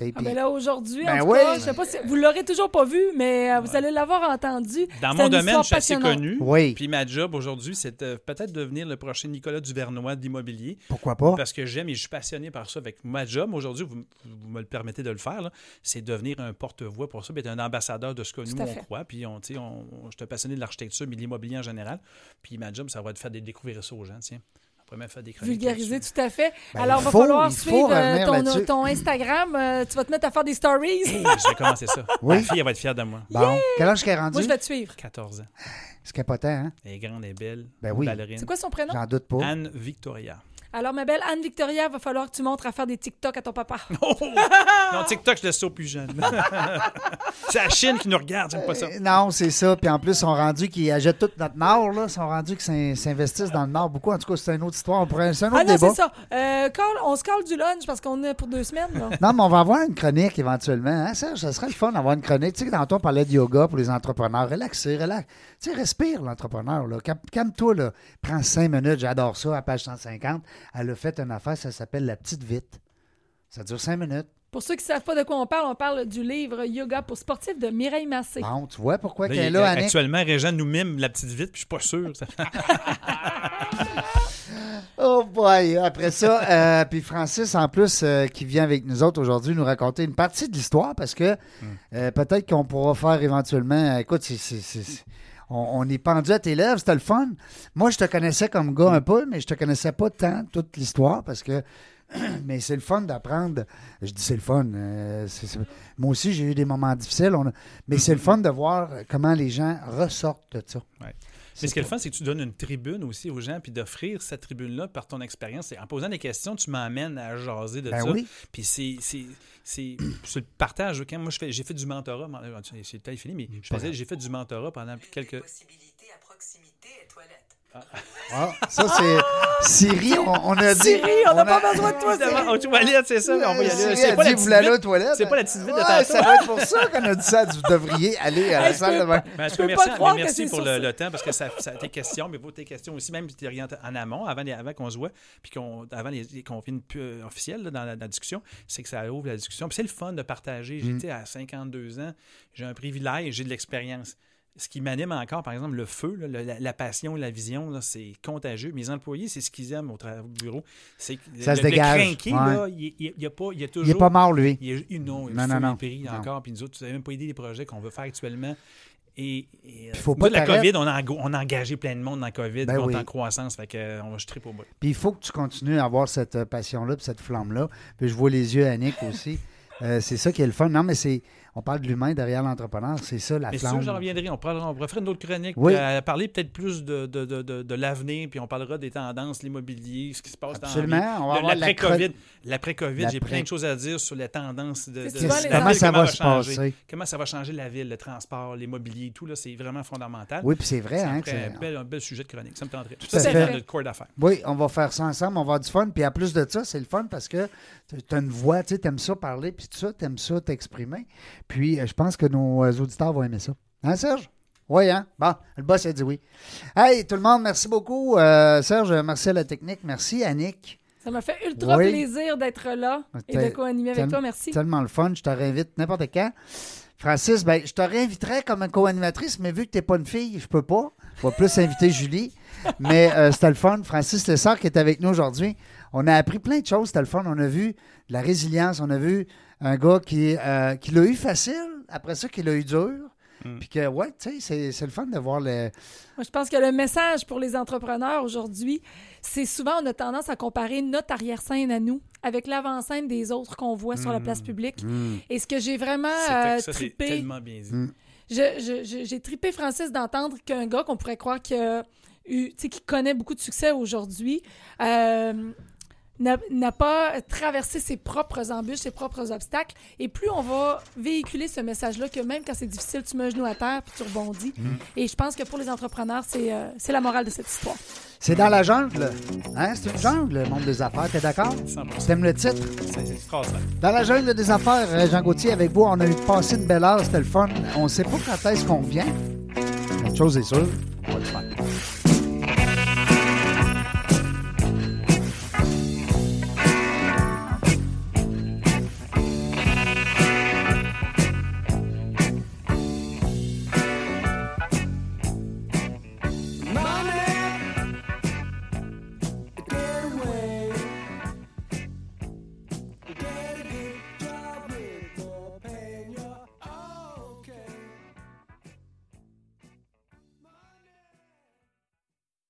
Ah, ben là, aujourd'hui, Ben en tout oui. cas, je sais pas si vous l'aurez toujours pas vu, mais euh, vous allez l'avoir entendu. Dans mon domaine, je suis assez connu. oui, Puis ma job aujourd'hui, c'est de peut-être devenir le prochain Nicolas Duvernois de l'immobilier. pourquoi pas? Parce que j'aime et je suis passionné par ça. Avec ma job, aujourd'hui, vous, vous me le permettez de le faire, c'est devenir un porte-voix pour ça, puis être un ambassadeur de ce que Tout nous, on fait. croit. Puis on, tu sais, on, je suis passionné de l'architecture, mais de l'immobilier en général. Puis ma job, ça va être de faire des découvrir ça aux gens, tiens. Des chroniques Vulgariser, tout à fait. Ben, Alors, il va faut- falloir il suivre euh, ton, Instagram. Euh, tu vas te mettre à faire des stories. Hey, je vais commencer ça. Oui. Ma fille, elle va être fière de moi. Bon, quel âge qu'elle est rendue? Moi, je vais te suivre. 14 ans. C'est capotant, hein? Elle est grande et belle. Ben oui. C'est quoi son prénom? J'en doute pas. Anne Victoria. Alors, ma belle Anne-Victoria, va falloir que tu montres à faire des TikTok à ton papa. [laughs] Oh! Non, TikTok, je laisse ça aux plus jeunes. [laughs] c'est la Chine qui nous regarde, j'aime pas ça. Euh, Non, c'est ça. Puis en plus, ils sont rendus qu'ils achètent tout notre nord, là. Ils sont rendus qu'ils s'in- s'investissent dans le nord beaucoup. En tout cas, c'est une autre histoire. On pourrait... C'est un autre Ah non, débat. c'est ça. Euh, call- on se colle du lunch parce qu'on est pour deux semaines. là. Non, mais on va avoir une chronique éventuellement. Hein, Serge? ça serait le fun d'avoir une chronique. Tu sais, tantôt, on parlait de yoga pour les entrepreneurs. Relaxer, relax. Tu sais, respire, l'entrepreneur. Calme-toi, là. Prends cinq minutes. J'adore ça, à page 150. Elle a fait une affaire, ça s'appelle La Petite Vite. Ça dure cinq minutes. Pour ceux qui ne savent pas de quoi on parle, on parle du livre Yoga pour sportifs de Mireille Massé. Bon, tu vois pourquoi Là, qu'elle est là, Annick? actuellement, Régent nous mime la petite vite, puis je suis pas sûr. [laughs] Oh boy! Après ça, euh, puis Francis, en plus, euh, qui vient avec nous autres aujourd'hui, nous raconter une partie de l'histoire parce que euh, peut-être qu'on pourra faire éventuellement. écoute, c'est- c'est- c'est- c'est- on, on est pendu à tes lèvres, c'était le fun. Moi, je te connaissais comme gars un peu, mais je te connaissais pas tant toute l'histoire parce que. [clears throat] Mais c'est le fun d'apprendre. Je dis c'est le fun. euh, c'est- c'est- moi aussi, j'ai eu des moments difficiles. on a- mais c'est le fun de voir comment les gens ressortent de ça. Ouais. Mais ce qui est le fun, c'est que tu donnes une tribune aussi aux gens, puis d'offrir cette tribune-là par ton expérience. En posant des questions, tu m'emmènes à jaser de Ben ça. oui. Puis c'est, c'est, c'est, c'est le partage. Quand moi, je fais, j'ai fait du mentorat, c'est peut-être fini, mais je faisais, j'ai fait du mentorat pendant quelques... Possibilité à proximité et toilette. Ah, ça, c'est Siri. On, on a dit. Siri, on n'a pas besoin de toi, Siri. Évidemment, Aux toilettes, c'est ça, on va y aller. C'est a pas dit, la petite l'allez aux toilettes. C'est pas la petite vite de tantôt. ça doit être pour ça qu'on a dit ça. Vous devriez aller à la salle de bain. Ben, merci, pas croire mais que merci c'est pour le, temps parce que ça, ça tes questions, mais vos tes questions aussi, même si tu rien en amont, avant, avant qu'on se voit, puis qu'on, avant qu'on plus euh, officiel là, dans la, la discussion, c'est que ça ouvre la discussion. Puis c'est le fun de partager. Mm. J'étais à 52 ans, j'ai un privilège, j'ai de l'expérience. Ce qui m'anime encore, par exemple, le feu, là, la, la passion, la vision, c'est contagieux. Mes employés, c'est ce qu'ils aiment au, au bureau. C'est que Ça le, se le dégage, crinqué, ouais. là, il, il, il y a pas, il a toujours Il pas mort, lui. il est, non, il Non, non, encore. Puis nous autres, vous n'avez même pas idée des projets qu'on veut faire actuellement. Et, et, euh, faut pas la. COVID, on a, engo- on a engagé plein de monde dans la COVID, Ben on oui. est en croissance, fait que, euh, on va jeter pour bout. Puis il faut que tu continues à avoir cette euh, passion-là, cette flamme-là. Puis je vois les yeux à Nick aussi. [laughs] Euh, c'est ça qui est le fun. Non, mais c'est. On parle de l'humain derrière l'entrepreneur. C'est ça, la Mais sûr, flamme. j'en reviendrai. On, parlera, on referait une autre chronique, Oui. parler peut-être plus de, de, de, de, de l'avenir, puis on parlera des tendances, l'immobilier, ce qui se passe dans. Absolument. On va Le- avoir la L'après-COVID, l'après-COVID, j'ai plein de choses à dire sur les tendances de, la Comment ça va se changer. passer? Comment ça va changer la ville, le transport, l'immobilier, tout, là, c'est vraiment fondamental. Oui, puis c'est vrai. Ça Hein, c'est- un bel, un bel sujet de chronique. Ça me tenterait. à Ça, c'est fait. dans notre corps d'affaires. Oui, on va faire ça ensemble, on va avoir du fun. Puis en plus de ça, c'est le fun parce que tu as une voix, tu aimes ça parler, puis tout ça, tu aimes ça t'exprimer. Puis euh, je pense que nos euh, auditeurs vont aimer ça. Hein, Serge? Oui, hein? Bon, le boss a dit oui. Hey, tout le monde, merci beaucoup. Euh, Serge, merci à la technique. Merci, Annick. Ça m'a fait ultra Oui. plaisir d'être là et de co-animer avec toi. Merci. Tellement le fun. Je te réinvite n'importe quand. Francis, ben, je te réinviterais comme co-animatrice, mais vu que tu n'es pas une fille, je peux pas. Je vais plus inviter Julie. [laughs] Mais euh, c'était le fun. Francis Lessard qui est avec nous aujourd'hui. On a appris plein de choses. C'était le fun. On a vu de la résilience. On a vu un gars qui, euh, qui l'a eu facile, après ça, qui l'a eu dur. Mm. Puis que, ouais, tu sais, c'est- c'est le fun de voir le. Moi, je pense que le message pour les entrepreneurs aujourd'hui, c'est souvent on a tendance à comparer notre arrière-scène à nous avec l'avant-scène des autres qu'on voit sur la place publique. Et ce que j'ai vraiment C'est- euh, ça, c'est trippé, tellement bien dit. Mm. je- je- je- j'ai trippé Francis d'entendre qu'un gars qu'on pourrait croire qui, a eu- tu sais, qui connaît beaucoup de succès aujourd'hui euh, n'a pas traversé ses propres embûches, ses propres obstacles. Et plus on va véhiculer ce message-là, que même quand c'est difficile, tu mets un genou à terre puis tu rebondis. Et je pense que pour les entrepreneurs, c'est euh, c'est la morale de cette histoire. C'est dans la jungle. Hein? C'est une jungle, le monde des affaires. T'es d'accord? 100%. T'aimes le titre? C'est extraordinaire. Dans la jungle des affaires, euh, Jean Gauthier, avec vous, on a eu passé une belle heure, c'était le fun. On ne sait pas quand est-ce qu'on revient. Une chose est sûre, on va le faire.